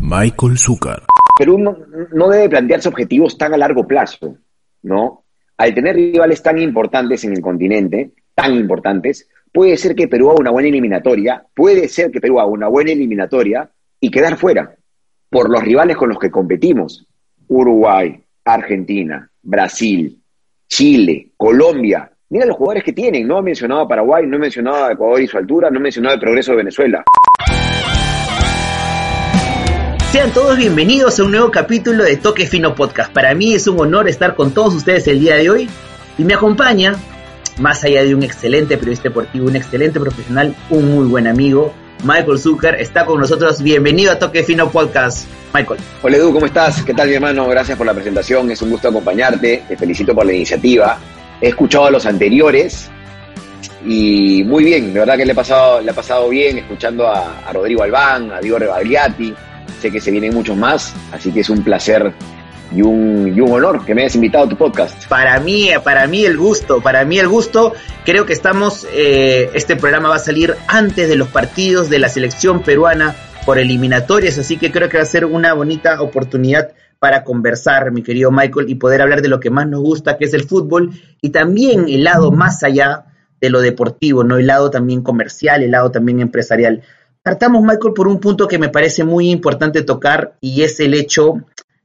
Michael Zucker. Perú no, debe plantearse objetivos tan a largo plazo, ¿no? Al tener rivales tan importantes en el continente, tan importantes, puede ser que Perú haga una buena eliminatoria, puede ser que Perú haga una buena eliminatoria y quedar fuera por los rivales con los que competimos. Uruguay, Argentina, Brasil, Chile, Colombia. Mira los jugadores que tienen. No he mencionado a Paraguay, no he mencionado a Ecuador y su altura, no he mencionado el progreso de Venezuela. Sean todos bienvenidos a un nuevo capítulo de Toque Fino Podcast. Para mí es un honor estar con todos ustedes el día de hoy y me acompaña, más allá de un excelente periodista deportivo, un excelente profesional, un muy buen amigo, Michael Zucker, está con nosotros. Bienvenido a Toque Fino Podcast, Michael. Hola Edu, ¿cómo estás? ¿Qué tal mi hermano? Gracias por la presentación, es un gusto acompañarte, te felicito por la iniciativa. He escuchado a los anteriores y muy bien, de verdad que le he pasado, le ha pasado bien escuchando a, a Rodrigo Albán, a Diego Rebagliati, sé que se vienen muchos más, así que es un placer y un, y un honor que me hayas invitado a tu podcast. Para mí, para mí el gusto, para mí el gusto. Creo que estamos, eh, este programa va a salir antes de los partidos de la selección peruana por eliminatorias, así que creo que va a ser una bonita oportunidad para conversar, mi querido Michael, y poder hablar de lo que más nos gusta, que es el fútbol, y también el lado más allá de lo deportivo, ¿no? El lado también comercial, el lado también empresarial. Partamos, Michael, por un punto que me parece muy importante tocar y es el hecho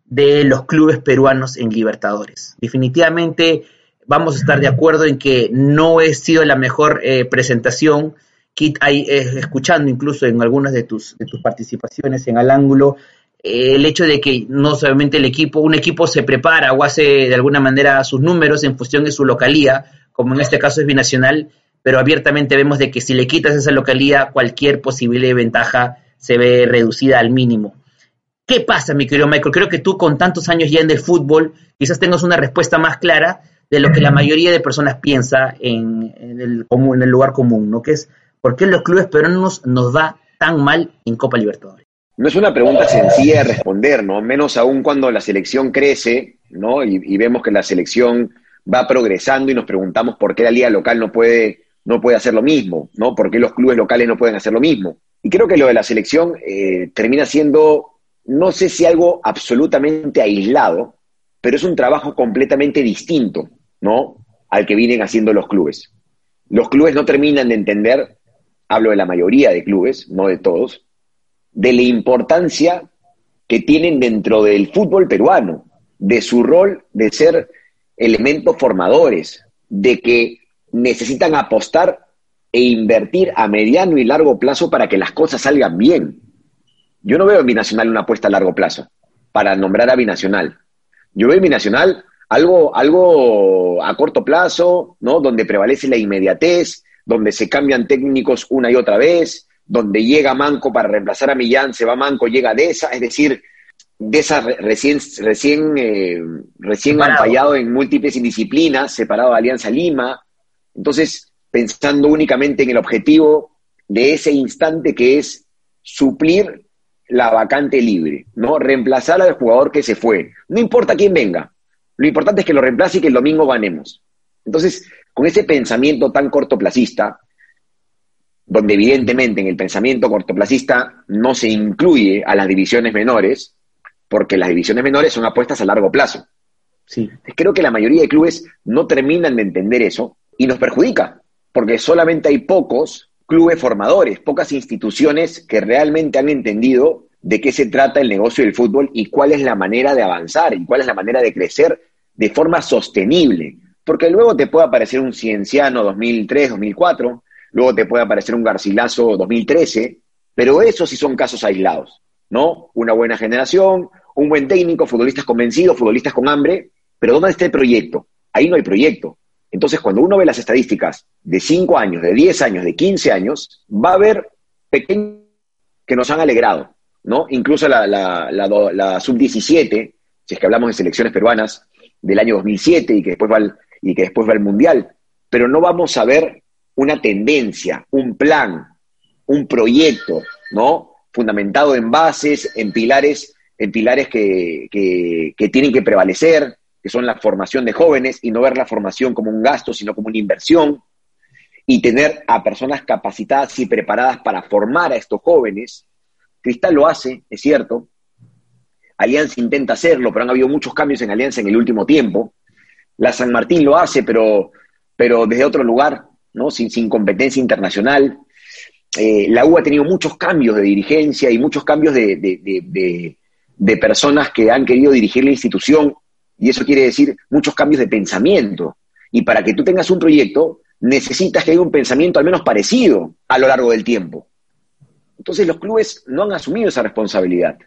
de los clubes peruanos en Libertadores. Definitivamente vamos a estar de acuerdo en que no he sido la mejor eh, presentación, hay, eh, escuchando incluso en algunas de tus, de tus participaciones en Al Ángulo, eh, el hecho de que no solamente el equipo, un equipo se prepara o hace de alguna manera sus números en función de su localía, como en este caso es binacional, pero abiertamente vemos de que si le quitas esa localía, cualquier posible ventaja se ve reducida al mínimo. ¿Qué pasa, mi querido Michael? Creo que tú con tantos años ya en el fútbol, quizás tengas una respuesta más clara de lo que la mayoría de personas piensa en, en el, en el lugar común, ¿no? Que es, ¿por qué los clubes peruanos nos va tan mal en Copa Libertadores? No es una pregunta sencilla de responder, ¿no? Menos aún cuando la selección crece, ¿no? Y, y vemos que la selección va progresando y nos preguntamos por qué la liga local no puede no puede hacer lo mismo, ¿no? Porque los clubes locales no pueden hacer lo mismo. Y creo que lo de la selección eh, termina siendo, no sé si algo absolutamente aislado, pero es un trabajo completamente distinto, ¿no? Al que vienen haciendo los clubes. Los clubes no terminan de entender, hablo de la mayoría de clubes, no de todos, de la importancia que tienen dentro del fútbol peruano, de su rol de ser elementos formadores, de que necesitan apostar e invertir a mediano y largo plazo para que las cosas salgan bien. Yo no veo en Binacional una apuesta a largo plazo para nombrar a Binacional. Yo veo en Binacional algo, algo a corto plazo, ¿no? Donde prevalece la inmediatez, donde se cambian técnicos una y otra vez, donde llega Manco para reemplazar a Millán, se va Manco, llega Deza, es decir, Deza recién, recién, eh, recién fallado en múltiples indisciplinas, separado de Alianza Lima, entonces, pensando únicamente en el objetivo de ese instante que es suplir la vacante libre, ¿no? Reemplazar al jugador que se fue. No importa quién venga. Lo importante es que lo reemplace y que el domingo ganemos. Entonces, con ese pensamiento tan cortoplacista, donde evidentemente en el pensamiento cortoplacista no se incluye a las divisiones menores, porque las divisiones menores son apuestas a largo plazo. Sí. Creo que la mayoría de clubes no terminan de entender eso y nos perjudica, porque solamente hay pocos clubes formadores, pocas instituciones que realmente han entendido de qué se trata el negocio del fútbol y cuál es la manera de avanzar y cuál es la manera de crecer de forma sostenible. Porque luego te puede aparecer un Cienciano 2003, 2004, luego te puede aparecer un Garcilaso 2013, pero esos sí son casos aislados, ¿no? Una buena generación, un buen técnico, futbolistas convencidos, futbolistas con hambre, pero ¿dónde está el proyecto? Ahí no hay proyecto. Entonces, cuando uno ve las estadísticas de 5 años, de 10 años, de 15 años, va a haber pequeños que nos han alegrado. ¿no? Incluso la, la, la, sub-17, si es que hablamos de selecciones peruanas del año 2007 y que después va al, y que después va al Mundial, pero no vamos a ver una tendencia, un plan, un proyecto, ¿no? Fundamentado en bases, en pilares, en pilares que, que, tienen que prevalecer, que son la formación de jóvenes, y no ver la formación como un gasto, sino como una inversión, y tener a personas capacitadas y preparadas para formar a estos jóvenes. Cristal lo hace, es cierto. Alianza intenta hacerlo, pero han habido muchos cambios en Alianza en el último tiempo. La San Martín lo hace, pero, pero desde otro lugar, ¿no? Sin, sin competencia internacional. Eh, la U ha tenido muchos cambios de dirigencia y muchos cambios de, personas que han querido dirigir la institución, y eso quiere decir muchos cambios de pensamiento. Y para que tú tengas un proyecto, necesitas que haya un pensamiento al menos parecido a lo largo del tiempo. Entonces los clubes no han asumido esa responsabilidad.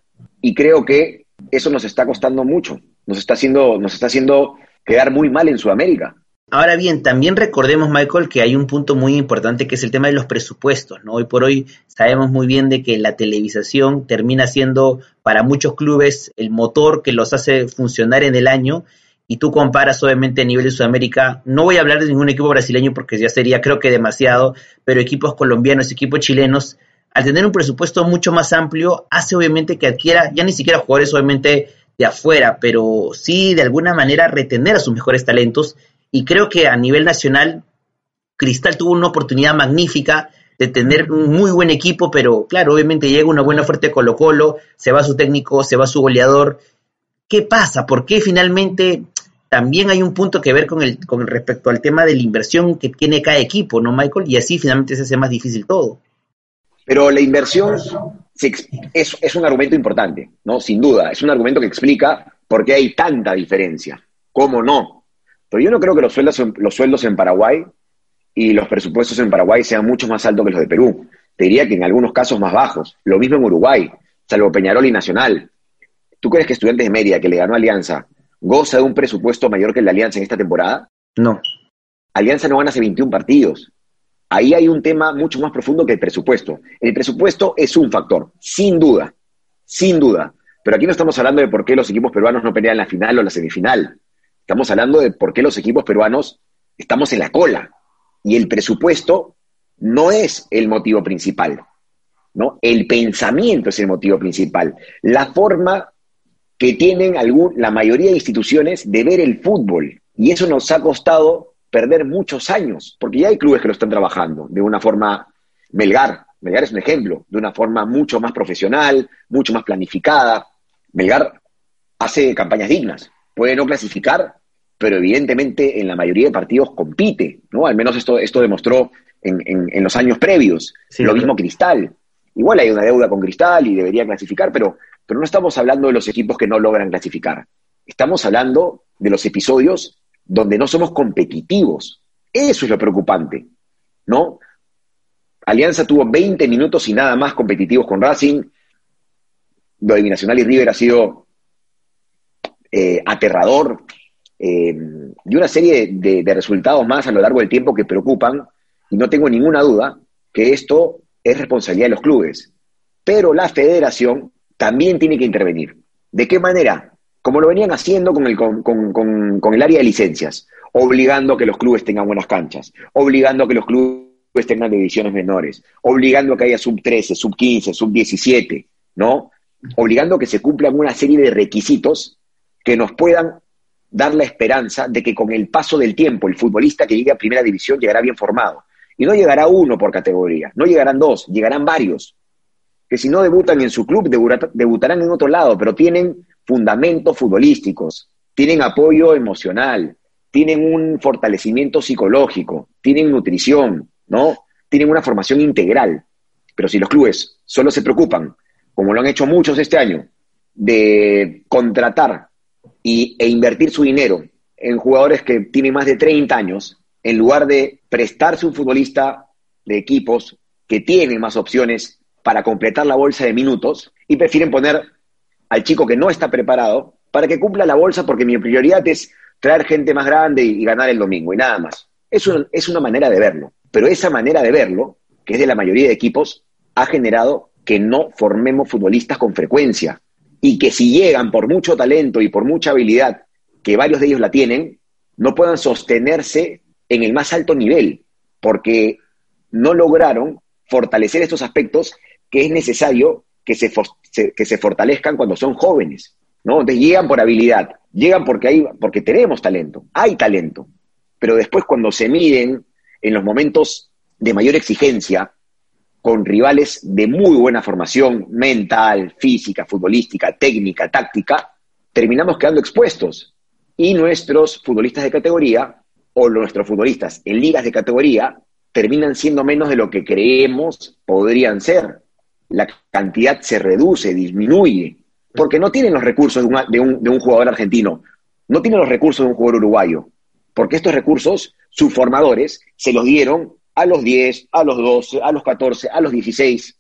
Y creo que eso nos está costando mucho. Nos está haciendo, nos está haciendo quedar muy mal en Sudamérica. Ahora bien, también recordemos, Michael, que hay un punto muy importante que es el tema de los presupuestos. ¿no? Hoy por hoy sabemos muy bien de que la televisación termina siendo para muchos clubes el motor que los hace funcionar en el año y tú comparas obviamente a nivel de Sudamérica, no voy a hablar de ningún equipo brasileño porque ya sería creo que demasiado, pero equipos colombianos, equipos chilenos, al tener un presupuesto mucho más amplio, hace obviamente que adquiera, ya ni siquiera jugadores obviamente de afuera, pero sí de alguna manera retener a sus mejores talentos y creo que a nivel nacional, Cristal tuvo una oportunidad magnífica de tener un muy buen equipo, pero claro, obviamente llega una buena oferta de Colo Colo, se va su técnico, se va su goleador. ¿Qué pasa? ¿Por qué finalmente también hay un punto que ver con el, con respecto al tema de la inversión que tiene cada equipo, ¿no, Michael? Y así finalmente se hace más difícil todo. Pero la inversión es, es un argumento importante, ¿no? Sin duda, es un argumento que explica por qué hay tanta diferencia. ¿Cómo no? Pero yo no creo que los sueldos, en, los sueldos en Paraguay y los presupuestos en Paraguay sean mucho más altos que los de Perú. Te diría que en algunos casos más bajos. Lo mismo en Uruguay, salvo Peñarol y Nacional. ¿Tú crees que Estudiantes de Media, que le ganó Alianza, goza de un presupuesto mayor que el de Alianza en esta temporada? No. Alianza no gana hace 21 partidos. Ahí hay un tema mucho más profundo que el presupuesto. El presupuesto es un factor, sin duda, sin duda. Pero aquí no estamos hablando de por qué los equipos peruanos no pelean la final o la semifinal. Estamos hablando de por qué los equipos peruanos estamos en la cola. Y el presupuesto no es el motivo principal. ¿no? El pensamiento es el motivo principal. La forma que tienen algún, la mayoría de instituciones de ver el fútbol. Y eso nos ha costado perder muchos años, porque ya hay clubes que lo están trabajando de una forma, Melgar, Melgar es un ejemplo, de una forma mucho más profesional, mucho más planificada. Melgar hace campañas dignas, puede no clasificar, pero evidentemente en la mayoría de partidos compite, ¿no? Al menos esto, esto demostró en, los años previos. Lo mismo Cristal. Igual hay una deuda con Cristal y debería clasificar, pero, pero no estamos hablando de los equipos que no logran clasificar. Estamos hablando de los episodios donde no somos competitivos. Eso es lo preocupante, ¿no? Alianza tuvo 20 minutos y nada más competitivos con Racing. Lo de Binacional y River ha sido eh, aterrador, eh, y una serie de, resultados más a lo largo del tiempo que preocupan, y no tengo ninguna duda que esto es responsabilidad de los clubes. Pero la federación también tiene que intervenir. ¿De qué manera? Como lo venían haciendo con el, con, el área de licencias, obligando que los clubes tengan buenas canchas, obligando a que los clubes tengan divisiones menores, obligando a que haya sub 13, sub 15, sub 17, ¿no? Obligando a que se cumplan una serie de requisitos que nos puedan dar la esperanza de que con el paso del tiempo el futbolista que llegue a primera división llegará bien formado. Y no llegará uno por categoría, no llegarán dos, llegarán varios. Que si no debutan en su club, debutarán en otro lado, pero tienen fundamentos futbolísticos, tienen apoyo emocional, tienen un fortalecimiento psicológico, tienen nutrición, ¿no? Tienen una formación integral. Pero si los clubes solo se preocupan, como lo han hecho muchos este año, de contratar e invertir su dinero en jugadores que tienen más de 30 años, en lugar de prestarse un futbolista de equipos que tienen más opciones para completar la bolsa de minutos y prefieren poner al chico que no está preparado para que cumpla la bolsa porque mi prioridad es traer gente más grande y, ganar el domingo y nada más. Eso es una manera de verlo, pero esa manera de verlo, que es de la mayoría de equipos, ha generado que no formemos futbolistas con frecuencia y que si llegan por mucho talento y por mucha habilidad, que varios de ellos la tienen, no puedan sostenerse en el más alto nivel, porque no lograron fortalecer estos aspectos que es necesario que se, que se fortalezcan cuando son jóvenes, ¿no? Entonces llegan por habilidad, llegan porque, hay, porque tenemos talento, hay talento, pero después cuando se miden en los momentos de mayor exigencia, con rivales de muy buena formación mental, física, futbolística, técnica, táctica, terminamos quedando expuestos. Y nuestros futbolistas de categoría, o nuestros futbolistas en ligas de categoría, terminan siendo menos de lo que creemos podrían ser. La cantidad se reduce, disminuye, porque no tienen los recursos de, un, de un jugador argentino, no tienen los recursos de un jugador uruguayo, porque estos recursos, sus formadores, se los dieron a los 10, a los 12, a los 14, a los 16.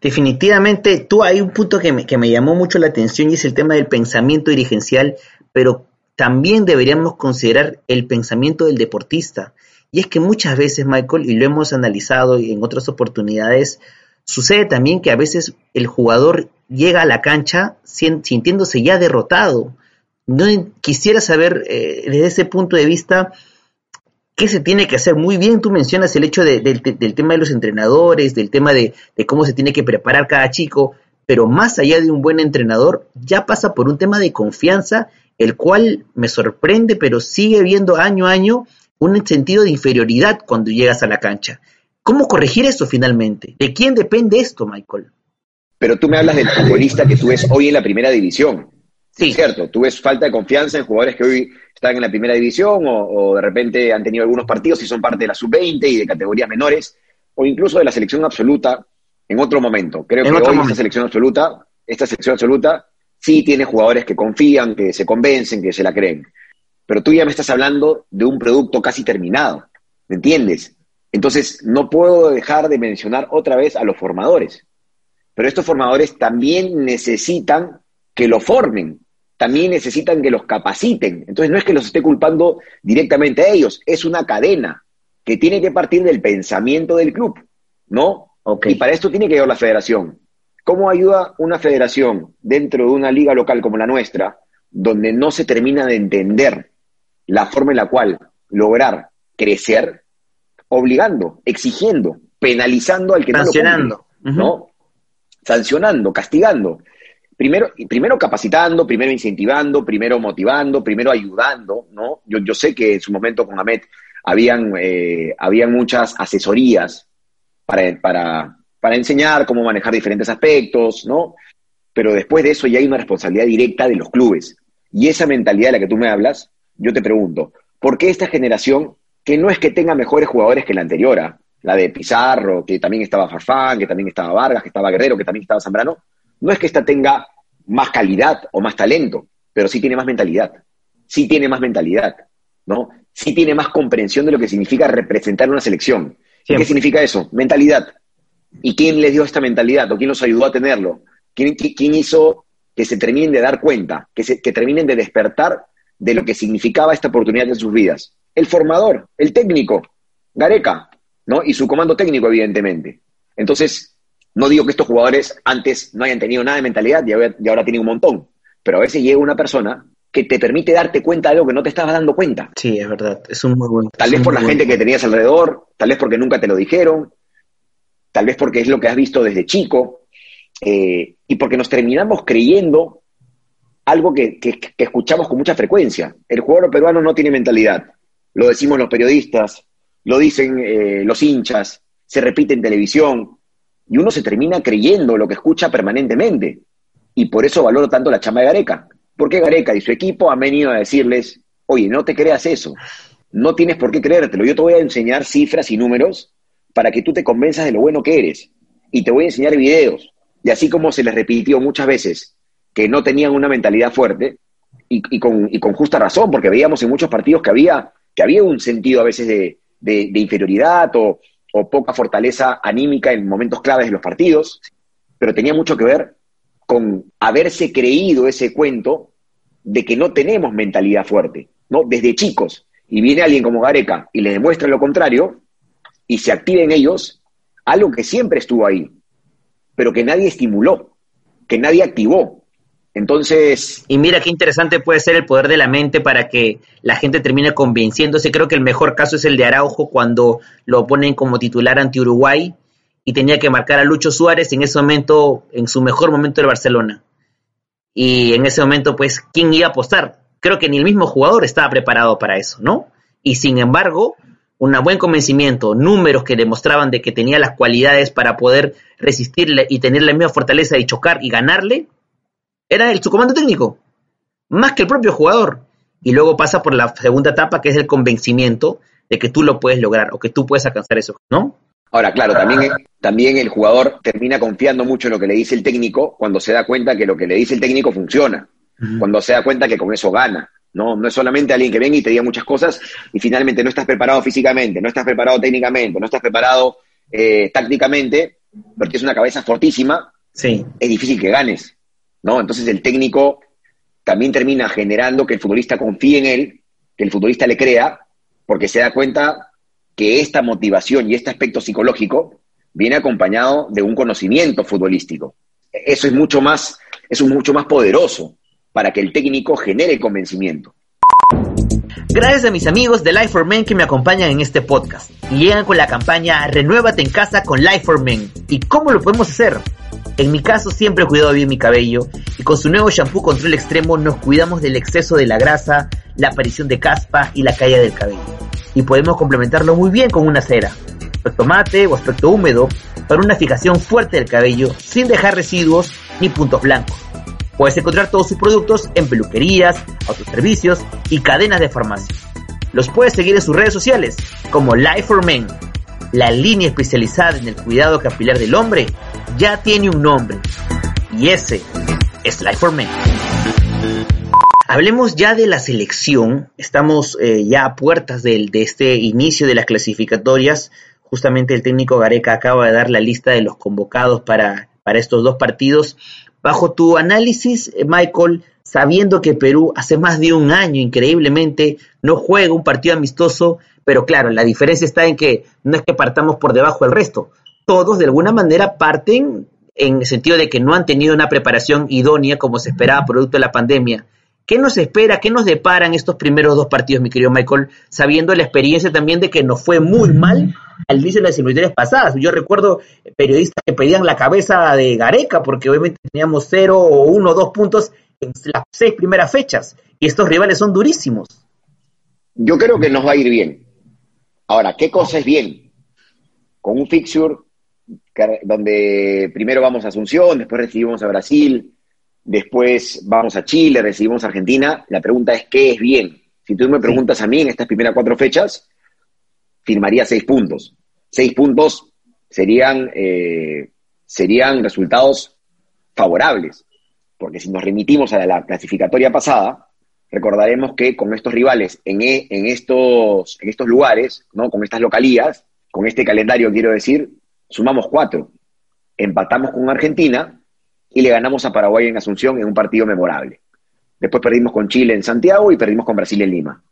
Definitivamente, tú hay un punto que me, que me llamó mucho la atención y es el tema del pensamiento dirigencial, pero también deberíamos considerar el pensamiento del deportista. Y es que muchas veces, Michael, y lo hemos analizado en otras oportunidades, sucede también que a veces el jugador llega a la cancha sintiéndose ya derrotado. No quisiera saber eh, desde ese punto de vista qué se tiene que hacer. Muy bien, tú mencionas el hecho del tema de los entrenadores, del tema de, cómo se tiene que preparar cada chico, pero más allá de un buen entrenador, ya pasa por un tema de confianza, el cual me sorprende, pero sigue viendo año a año un sentido de inferioridad cuando llegas a la cancha. ¿Cómo corregir eso finalmente? ¿De quién depende esto, Michael? Pero tú me hablas del futbolista que tú ves hoy en la primera división. Sí. Es cierto, tú ves falta de confianza en jugadores que hoy están en la primera división o, de repente han tenido algunos partidos y son parte de la sub-20 y de categorías menores, o incluso de la selección absoluta en otro momento. Creo que hoy esta selección absoluta, esta selección absoluta sí tiene jugadores que confían, que se convencen, que se la creen. Pero tú ya me estás hablando de un producto casi terminado, ¿me entiendes? Entonces, no puedo dejar de mencionar otra vez a los formadores. Pero estos formadores también necesitan que lo formen, también necesitan que los capaciten. Entonces no es que los esté culpando directamente a ellos, es una cadena que tiene que partir del pensamiento del club, ¿no? Y para esto tiene que llegar la federación. ¿Cómo ayuda una federación dentro de una liga local como la nuestra, donde no se termina de entender la forma en la cual lograr crecer, obligando, exigiendo, penalizando al que no lo ¿no? Sancionando, castigando primero, primero capacitando, primero incentivando, primero motivando, primero ayudando, ¿no? Yo, yo sé que en su momento con Ahmed habían, eh, habían muchas asesorías para, para, para enseñar cómo manejar diferentes aspectos, ¿no? Pero después de eso ya hay una responsabilidad directa de los clubes. Y esa mentalidad de la que tú me hablas, yo te pregunto, ¿por qué esta generación, que no es que tenga mejores jugadores que la anterior, ¿ah? la de Pizarro, que también estaba Farfán, que también estaba Vargas, que estaba Guerrero, que también estaba Zambrano, no es que esta tenga más calidad o más talento, pero sí tiene más mentalidad. Sí tiene más mentalidad, ¿no? Sí tiene más comprensión de lo que significa representar una selección. ¿Qué significa eso? Mentalidad. ¿Y quién les dio esta mentalidad o quién los ayudó a tenerlo? ¿Quién, quién hizo que se terminen de dar cuenta, que, se, que terminen de despertar de lo que significaba esta oportunidad en sus vidas? El formador, el técnico, Gareca, ¿no? Y su comando técnico, evidentemente. Entonces, no digo que estos jugadores antes no hayan tenido nada de mentalidad y ahora, tienen un montón, pero a veces llega una persona que te permite darte cuenta de algo que no te estabas dando cuenta. Sí, es verdad, es un muy buen. Tal vez por la gente que tenías alrededor, tal vez porque nunca te lo dijeron, tal vez porque es lo que has visto desde chico, eh, y porque nos terminamos creyendo algo que, escuchamos con mucha frecuencia. El jugador peruano no tiene mentalidad. Lo decimos los periodistas, lo dicen eh, los hinchas, se repite en televisión, y uno se termina creyendo lo que escucha permanentemente. Y por eso valoro tanto la chamba de Gareca. Porque Gareca y su equipo han venido a decirles, oye, no te creas eso, no tienes por qué creértelo, yo te voy a enseñar cifras y números para que tú te convenzas de lo bueno que eres. Y te voy a enseñar videos. Y así como se les repitió muchas veces que no tenían una mentalidad fuerte, y, con, justa razón, porque veíamos en muchos partidos que había, que había un sentido a veces de inferioridad o, o poca fortaleza anímica en momentos claves de los partidos, pero tenía mucho que ver con haberse creído ese cuento de que no tenemos mentalidad fuerte, ¿no? Desde chicos. Y viene alguien como Gareca y les demuestra lo contrario y se activa en ellos algo que siempre estuvo ahí. pero que nadie estimuló, que nadie activó. Entonces... Y mira qué interesante puede ser el poder de la mente para que la gente termine convenciéndose. Creo que el mejor caso es el de Araujo cuando lo ponen como titular ante Uruguay y tenía que marcar a Lucho Suárez en ese momento, en su mejor momento del Barcelona. Y en ese momento, pues, ¿quién iba a apostar? Creo que ni el mismo jugador estaba preparado para eso, ¿no? Y sin embargo, un buen convencimiento, números que demostraban de que tenía las cualidades para poder resistirle y tener la misma fortaleza de chocar y ganarle, era el, su comando técnico, más que el propio jugador. Y luego pasa por la segunda etapa, que es el convencimiento de que tú lo puedes lograr o que tú puedes alcanzar eso, ¿no? Ahora, claro, también, también el jugador termina confiando mucho en lo que le dice el técnico cuando se da cuenta que lo que le dice el técnico funciona, cuando se da cuenta que con eso gana. ¿no? No es solamente alguien que venga y te diga muchas cosas y finalmente no estás preparado físicamente, no estás preparado técnicamente, no estás preparado eh, tácticamente, porque es una cabeza fortísima, sí. es difícil que ganes. ¿No? Entonces el técnico también termina generando que el futbolista confíe en él, que el futbolista le crea, porque se da cuenta que esta motivación y este aspecto psicológico viene acompañado de un conocimiento futbolístico. Eso es mucho más, eso es mucho más poderoso para que el técnico genere convencimiento. Gracias a mis amigos de Life for Men que me acompañan en este podcast y llegan con la campaña Renuévate en casa con Life for Men. ¿Y cómo lo podemos hacer? En mi caso siempre he cuidado bien mi cabello y con su nuevo shampoo control extremo nos cuidamos del exceso de la grasa, la aparición de caspa y la caída del cabello. Y podemos complementarlo muy bien con una cera, aspecto mate o aspecto húmedo, para una fijación fuerte del cabello sin dejar residuos ni puntos blancos. Puedes encontrar todos sus productos en peluquerías, autoservicios y cadenas de farmacias. Los puedes seguir en sus redes sociales como Life for Men la línea especializada en el cuidado capilar del hombre ya tiene un nombre. Y ese es Life for Men. Hablemos ya de la selección. Estamos eh, ya a puertas de, de este inicio de las clasificatorias. Justamente el técnico Gareca acaba de dar la lista de los convocados para, para estos dos partidos. Bajo tu análisis, eh, Michael, sabiendo que Perú hace más de un año, increíblemente, no juega un partido amistoso, pero claro, la diferencia está en que no es que partamos por debajo del resto. Todos de alguna manera parten en el sentido de que no han tenido una preparación idónea como se esperaba producto de la pandemia. ¿Qué nos espera? ¿Qué nos deparan estos primeros dos partidos, mi querido Michael? Sabiendo la experiencia también de que nos fue muy mal al inicio de las eliminatorias pasadas. Yo recuerdo periodistas que pedían la cabeza de Gareca porque obviamente teníamos cero o uno o dos puntos en las seis primeras fechas. Y estos rivales son durísimos. Yo creo que nos va a ir bien. Ahora, ¿qué cosa es bien? Con un fixture donde primero vamos a Asunción, después recibimos a Brasil, después vamos a Chile, recibimos a Argentina. La pregunta es, ¿qué es bien? Si tú me preguntas a mí en estas primeras cuatro fechas, firmaría seis puntos. Seis puntos serían, eh, serían resultados favorables porque si nos remitimos a la clasificatoria pasada, recordaremos que con estos rivales en, e, en, estos, en estos lugares, ¿no? con estas localías, con este calendario quiero decir, sumamos cuatro. Empatamos con Argentina y le ganamos a Paraguay en Asunción en un partido memorable. Después perdimos con Chile en Santiago y perdimos con Brasil en Lima.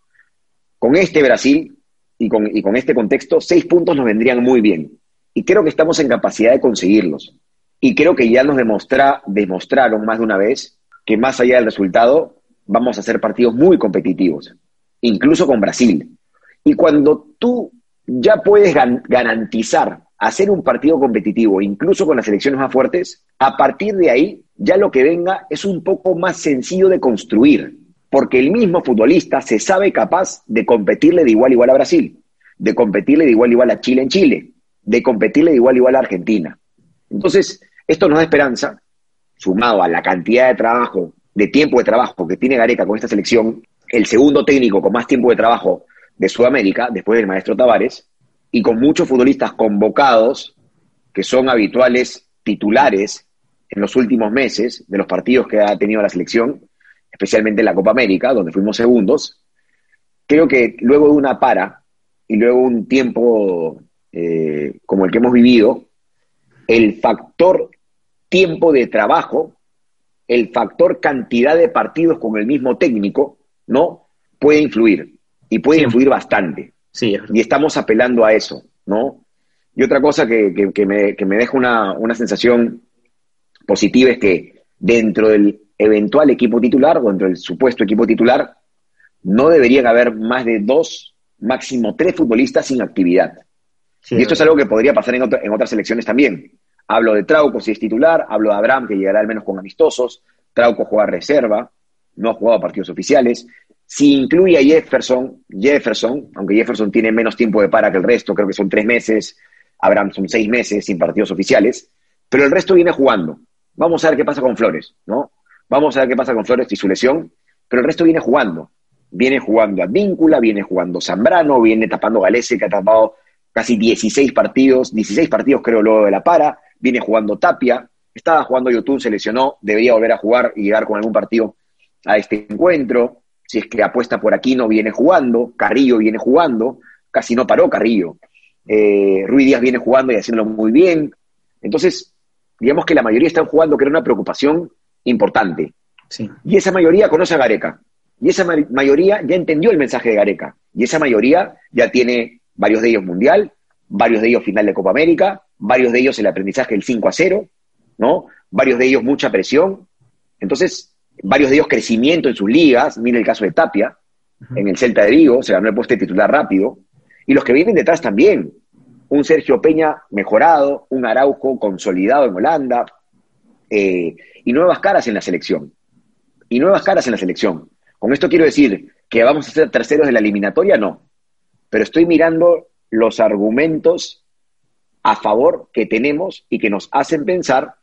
Con este Brasil y con, y con este contexto, seis puntos nos vendrían muy bien. Y creo que estamos en capacidad de conseguirlos. Y creo que ya nos demostra, demostraron más de una vez que más allá del resultado, vamos a hacer partidos muy competitivos, incluso con Brasil. Y cuando tú ya puedes garantizar hacer un partido competitivo, incluso con las selecciones más fuertes, a partir de ahí ya lo que venga es un poco más sencillo de construir, porque el mismo futbolista se sabe capaz de competirle de igual a igual a Brasil, de competirle de igual a igual a Chile en Chile, de competirle de igual a igual a Argentina. Entonces, esto nos da esperanza, sumado a la cantidad de trabajo, de tiempo de trabajo que tiene Gareca con esta selección, el segundo técnico con más tiempo de trabajo de Sudamérica, después del maestro Tavares, y con muchos futbolistas convocados que son habituales titulares en los últimos meses de los partidos que ha tenido la selección, especialmente en la Copa América, donde fuimos segundos. Creo que luego de una para y luego un tiempo eh, como el que hemos vivido, el factor tiempo de trabajo, el factor cantidad de partidos con el mismo técnico, ¿no? Puede influir y puede influir bastante. Sí. Y estamos apelando a eso, ¿no? Y otra cosa que, me, deja una, sensación positiva es que dentro del eventual equipo titular o dentro del supuesto equipo titular, no deberían haber más de dos, máximo tres futbolistas sin actividad. y esto es algo que podría pasar en, en otras selecciones también. Hablo de Trauco si es titular, hablo de Abraham que llegará al menos con amistosos, Trauco juega reserva, no ha jugado partidos oficiales. Si incluye a Jefferson, Jefferson, aunque Jefferson tiene menos tiempo de para que el resto, creo que son tres meses, Abraham son seis meses sin partidos oficiales, pero el resto viene jugando. Vamos a ver qué pasa con Flores, ¿no? Vamos a ver qué pasa con Flores y su lesión, pero el resto viene jugando. Viene jugando a Víncula, viene jugando Zambrano, viene tapando Galese, que ha tapado casi 16 partidos, 16 partidos creo luego de la para, viene jugando Tapia, estaba jugando Yotun, se lesionó, debería volver a jugar y llegar con algún partido a este encuentro. Si es que apuesta por aquí no viene jugando, Carrillo viene jugando, casi no paró Carrillo. Eh, Ruiz Díaz viene jugando y haciéndolo muy bien. Entonces, digamos que la mayoría están jugando, que era una preocupación importante. Y esa mayoría conoce a Gareca. Y esa mayoría ya entendió el mensaje de Gareca. Y esa mayoría ya tiene varios de ellos mundial, varios de ellos final de Copa América, varios de ellos el aprendizaje del 5 a 0, ¿no? Varios de ellos mucha presión. Entonces, varios de ellos crecimiento en sus ligas. Mira el caso de Tapia, en el Celta de Vigo, se ganó el puesto de titular rápido. Y los que vienen detrás también. Un Sergio Peña mejorado, un Araujo consolidado en Holanda, eh, y nuevas caras en la selección. Y nuevas caras en la selección. Con esto quiero decir que vamos a ser terceros de la eliminatoria, no. Pero estoy mirando los argumentos a favor que tenemos y que nos hacen pensar,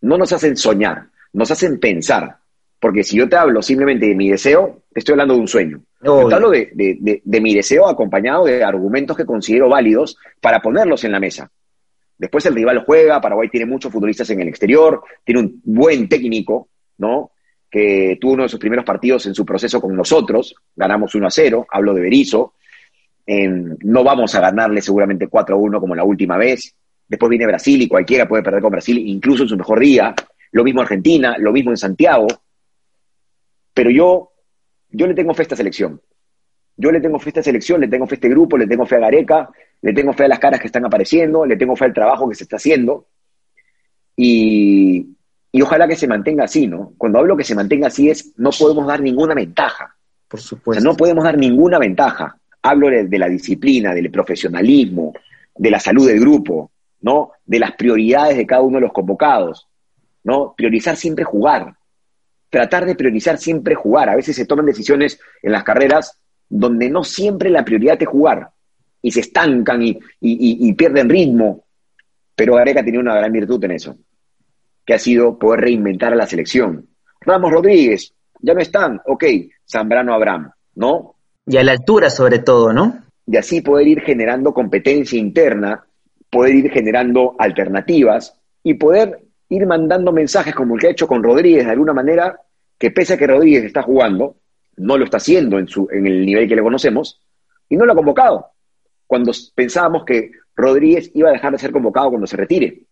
no nos hacen soñar, nos hacen pensar. Porque si yo te hablo simplemente de mi deseo, te estoy hablando de un sueño. Yo te hablo de, mi deseo acompañado de argumentos que considero válidos para ponerlos en la mesa. Después el rival juega, Paraguay tiene muchos futbolistas en el exterior, tiene un buen técnico, ¿no? Que tuvo uno de sus primeros partidos en su proceso con nosotros, ganamos 1 a 0, hablo de Berizzo. No vamos a ganarle seguramente 4 a 1 como la última vez. Después viene Brasil y cualquiera puede perder con Brasil, incluso en su mejor día. Lo mismo Argentina, lo mismo en Santiago. Pero yo, yo le tengo fe a esta selección. Yo le tengo fe a esta selección, le tengo fe a este grupo, le tengo fe a Gareca, le tengo fe a las caras que están apareciendo, le tengo fe al trabajo que se está haciendo. Y, y ojalá que se mantenga así, ¿no? Cuando hablo que se mantenga así es, no podemos dar ninguna ventaja. Por supuesto. no podemos dar ninguna ventaja. Hablo de, la disciplina, del profesionalismo, de la salud del grupo, ¿no? De las prioridades de cada uno de los convocados, ¿no? Priorizar siempre jugar tratar de priorizar siempre jugar. A veces se toman decisiones en las carreras donde no siempre la prioridad es jugar y se estancan y, pierden ritmo. Pero Gareca tenía una gran virtud en eso, que ha sido poder reinventar a la selección. Ramos Rodríguez, ya no están, ok, Zambrano Abraham, ¿no? Y a la altura sobre todo, ¿no? Y así poder ir generando competencia interna, poder ir generando alternativas y poder ir mandando mensajes como el que ha hecho con Rodríguez de alguna manera, que pese a que Rodríguez está jugando, no lo está haciendo en, su, en el nivel que le conocemos, y no lo ha convocado. Cuando pensábamos que Rodríguez iba a dejar de ser convocado cuando se retire.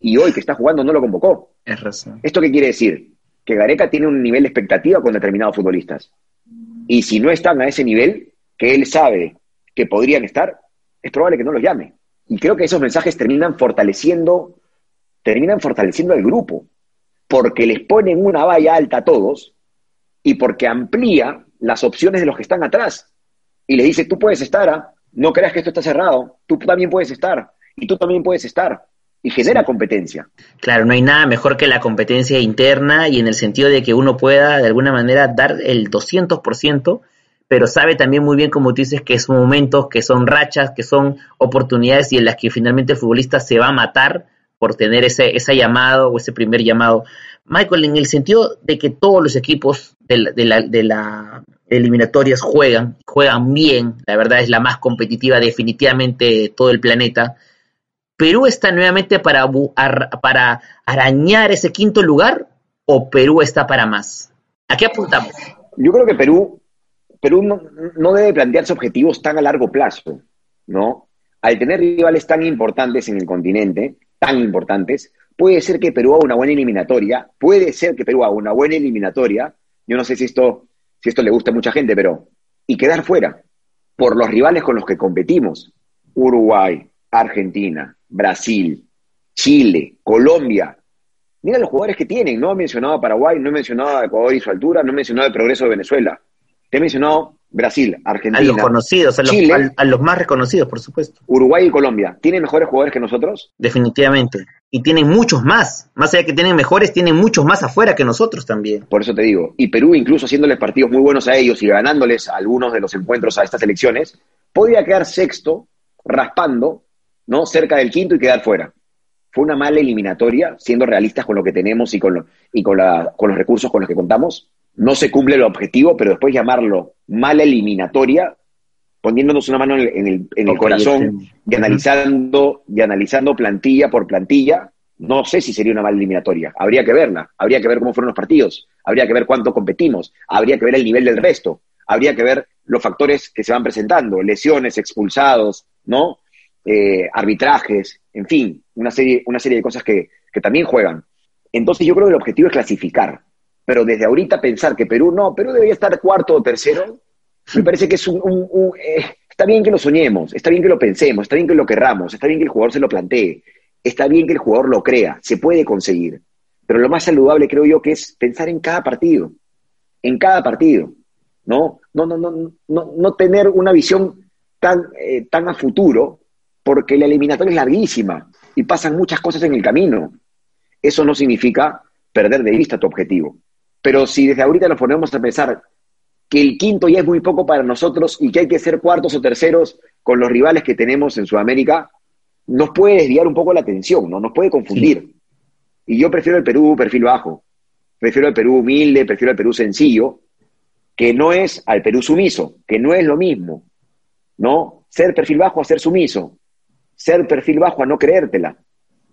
Y hoy que está jugando no lo convocó. Es razón. ¿Esto qué quiere decir? Que Gareca tiene un nivel de expectativa con determinados futbolistas. Y si no están a ese nivel, que él sabe que podrían estar, es probable que no los llame. Y creo que esos mensajes terminan fortaleciendo terminan fortaleciendo al grupo, porque les ponen una valla alta a todos y porque amplía las opciones de los que están atrás. Y les dice, tú puedes estar, ¿ah? no creas que esto está cerrado, tú también puedes estar, y tú también puedes estar. Y genera competencia. Claro, no hay nada mejor que la competencia interna y en el sentido de que uno pueda de alguna manera dar el 200%, pero sabe también muy bien, como tú dices, que son momentos, que son rachas, que son oportunidades y en las que finalmente el futbolista se va a matar por tener ese, ese llamado o ese primer llamado. Michael, en el sentido de que todos los equipos de la, de la, de la eliminatorias juegan, juegan bien, la verdad es la más competitiva definitivamente de todo el planeta. ¿Perú está nuevamente para, para arañar ese quinto lugar o Perú está para más? ¿A qué apuntamos? Yo creo que Perú, Perú no, no debe plantearse objetivos tan a largo plazo, ¿no? Al tener rivales tan importantes en el continente, tan importantes, puede ser que Perú haga una buena eliminatoria, puede ser que Perú haga una buena eliminatoria, yo no sé si esto, si esto le gusta a mucha gente, pero, y quedar fuera por los rivales con los que competimos, Uruguay, Argentina, Brasil, Chile, Colombia, mira los jugadores que tienen. No he mencionado a Paraguay, no he mencionado a Ecuador y su altura, no he mencionado el progreso de Venezuela. Te he mencionado Brasil, Argentina. A los conocidos, a los, a, los más reconocidos, por supuesto. Uruguay y Colombia. ¿Tienen mejores jugadores que nosotros? Definitivamente. Y tienen muchos más. Más allá de que tienen mejores, tienen muchos más afuera que nosotros también. Por eso te digo. Y Perú, incluso haciéndoles partidos muy buenos a ellos y ganándoles algunos de los encuentros a estas elecciones, podría quedar sexto, raspando, ¿no? Cerca del quinto y quedar fuera. Fue una mala eliminatoria, siendo realistas con lo que tenemos y con, y con, la, con los recursos con los que contamos no se cumple el objetivo, pero después llamarlo mala eliminatoria, poniéndonos una mano en el, en el, corazón y analizando, y analizando plantilla por plantilla, no sé si sería una mala eliminatoria. Habría que verla, habría que ver cómo fueron los partidos, habría que ver cuánto competimos, habría que ver el nivel del resto, habría que ver los factores que se van presentando, lesiones, expulsados, ¿no? Eh, arbitrajes, en fin, una serie, una serie de cosas que, que también juegan. Entonces yo creo que el objetivo es clasificar. Pero desde ahorita pensar que Perú, no, Perú debería estar cuarto o tercero, me parece que es un... Eh, está bien que lo soñemos, está bien que lo pensemos, está bien que lo querramos, está bien que el jugador se lo plantee, está bien que el jugador lo crea, se puede conseguir. Pero lo más saludable creo yo que es pensar en cada partido, en cada partido, ¿no? No, no, no, no, no tener una visión tan, eh, tan a futuro, porque la eliminatoria es larguísima y pasan muchas cosas en el camino. Eso no significa perder de vista tu objetivo. Pero si desde ahorita nos ponemos a pensar que el quinto ya es muy poco para nosotros y que hay que ser cuartos o terceros con los rivales que tenemos en Sudamérica, nos puede desviar un poco la atención, ¿no? Nos puede confundir. Y yo prefiero el Perú perfil bajo, prefiero el Perú humilde, prefiero el Perú sencillo, que no es al Perú sumiso, que no es lo mismo, ¿no? Ser perfil bajo a ser sumiso, ser perfil bajo a no creértela,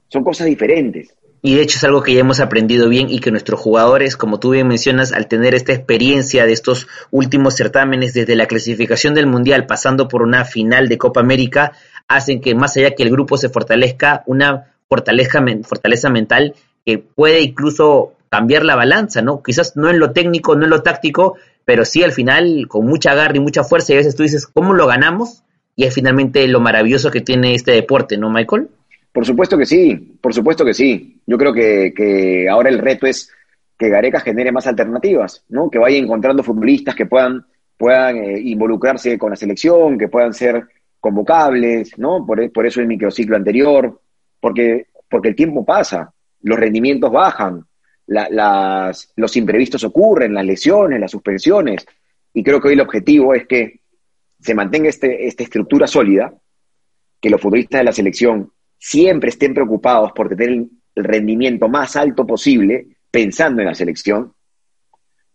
son cosas diferentes. Y de hecho es algo que ya hemos aprendido bien y que nuestros jugadores, como tú bien mencionas, al tener esta experiencia de estos últimos certámenes desde la clasificación del Mundial pasando por una final de Copa América, hacen que más allá que el grupo se fortalezca, una fortaleza, mental que puede incluso cambiar la balanza, ¿no? Quizás no en lo técnico, no en lo táctico, pero sí al final con mucha garra y mucha fuerza y a veces tú dices, ¿cómo lo ganamos? Y es finalmente lo maravilloso que tiene este deporte, ¿no, Michael? Por supuesto que sí, por supuesto que sí. Yo creo que, ahora el reto es que Gareca genere más alternativas, ¿no? Que vaya encontrando futbolistas que puedan, puedan eh, involucrarse con la selección, que puedan ser convocables, ¿no? Por, por eso el microciclo anterior, porque, porque el tiempo pasa, los rendimientos bajan, las, los imprevistos ocurren, las lesiones, las suspensiones, y creo que hoy el objetivo es que se mantenga este, esta estructura sólida, que los futbolistas de la selección siempre estén preocupados por tener el rendimiento más alto posible pensando en la selección.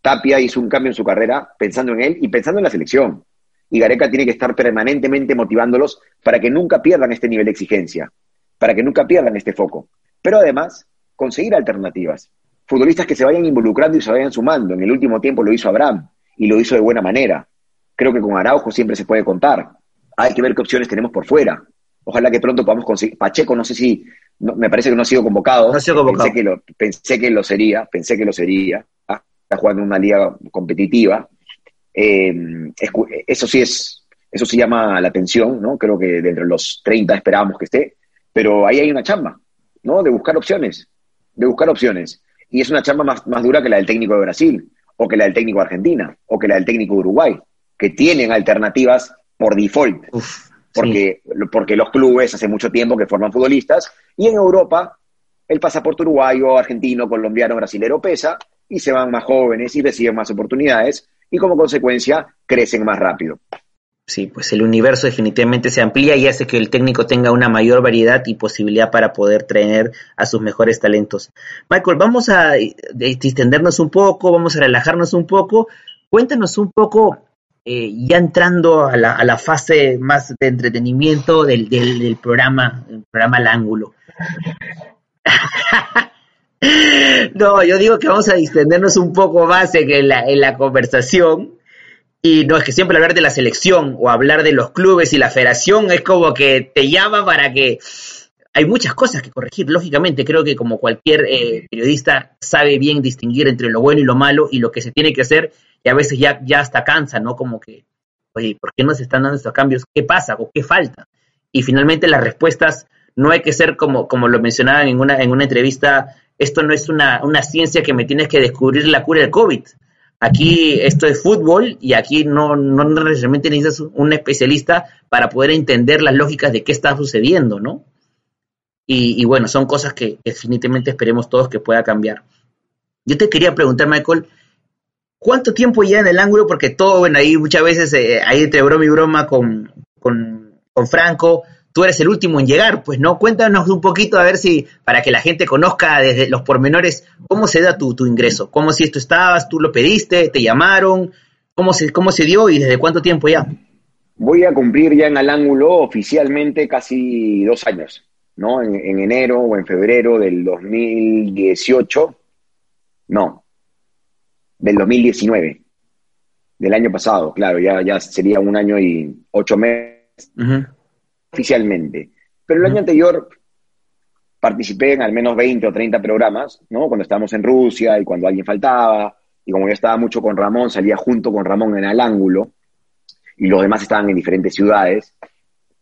Tapia hizo un cambio en su carrera pensando en él y pensando en la selección. Y Gareca tiene que estar permanentemente motivándolos para que nunca pierdan este nivel de exigencia, para que nunca pierdan este foco. Pero además, conseguir alternativas. Futbolistas que se vayan involucrando y se vayan sumando. En el último tiempo lo hizo Abraham y lo hizo de buena manera. Creo que con Araujo siempre se puede contar. Hay que ver qué opciones tenemos por fuera. Ojalá que pronto podamos conseguir. Pacheco, no sé si, me parece que no ha sido convocado. No ha sido convocado. Pensé que lo, pensé que lo sería, pensé que lo sería. Ah, está jugando en una liga competitiva. Eh, eso sí es, eso sí llama la atención, ¿no? Creo que dentro de los 30 esperábamos que esté. Pero ahí hay una chamba, ¿no? De buscar opciones, de buscar opciones. Y es una chamba más, más dura que la del técnico de Brasil, o que la del técnico de Argentina, o que la del técnico de Uruguay, que tienen alternativas por default porque, porque los clubes hace mucho tiempo que forman futbolistas, y en Europa el pasaporte uruguayo, argentino, colombiano, brasilero pesa, y se van más jóvenes y reciben más oportunidades, y como consecuencia crecen más rápido. Sí, pues el universo definitivamente se amplía y hace que el técnico tenga una mayor variedad y posibilidad para poder traer a sus mejores talentos. Michael, vamos a distendernos un poco, vamos a relajarnos un poco. Cuéntanos un poco eh, ya entrando a la, a la, fase más de entretenimiento del, del, programa, el programa Al Ángulo. no, yo digo que vamos a distendernos un poco más en la, en la conversación. Y no es que siempre hablar de la selección o hablar de los clubes y la federación es como que te llama para que hay muchas cosas que corregir. Lógicamente, creo que como cualquier eh, periodista sabe bien distinguir entre lo bueno y lo malo y lo que se tiene que hacer y a veces ya, ya hasta cansa, ¿no? Como que, oye, ¿por qué no se están dando estos cambios? ¿Qué pasa o qué falta? Y finalmente las respuestas no hay que ser como, como lo mencionaban en una, en una entrevista esto no es una, una ciencia que me tienes que descubrir la cura del COVID. Aquí esto es fútbol y aquí no, no necesariamente necesitas un especialista para poder entender las lógicas de qué está sucediendo, ¿no? Y, y bueno, son cosas que definitivamente esperemos todos que pueda cambiar. Yo te quería preguntar, Michael, ¿cuánto tiempo ya en el ángulo? Porque todo, bueno, ahí muchas veces, eh, ahí entre broma y broma con, con, con Franco, tú eres el último en llegar, pues no, cuéntanos un poquito a ver si, para que la gente conozca desde los pormenores, cómo se da tu, tu ingreso, cómo si esto estabas, tú lo pediste, te llamaron, cómo se, cómo se dio y desde cuánto tiempo ya. Voy a cumplir ya en el ángulo oficialmente casi dos años, ¿no? En, en enero o en febrero del 2018, no, del 2019, del año pasado, claro, ya, ya sería un año y ocho meses. Oficialmente. Pero el año anterior participé en al menos 20 o 30 programas, ¿no? Cuando estábamos en Rusia y cuando alguien faltaba, y como yo estaba mucho con Ramón, salía junto con Ramón en el ángulo, y los demás estaban en diferentes ciudades.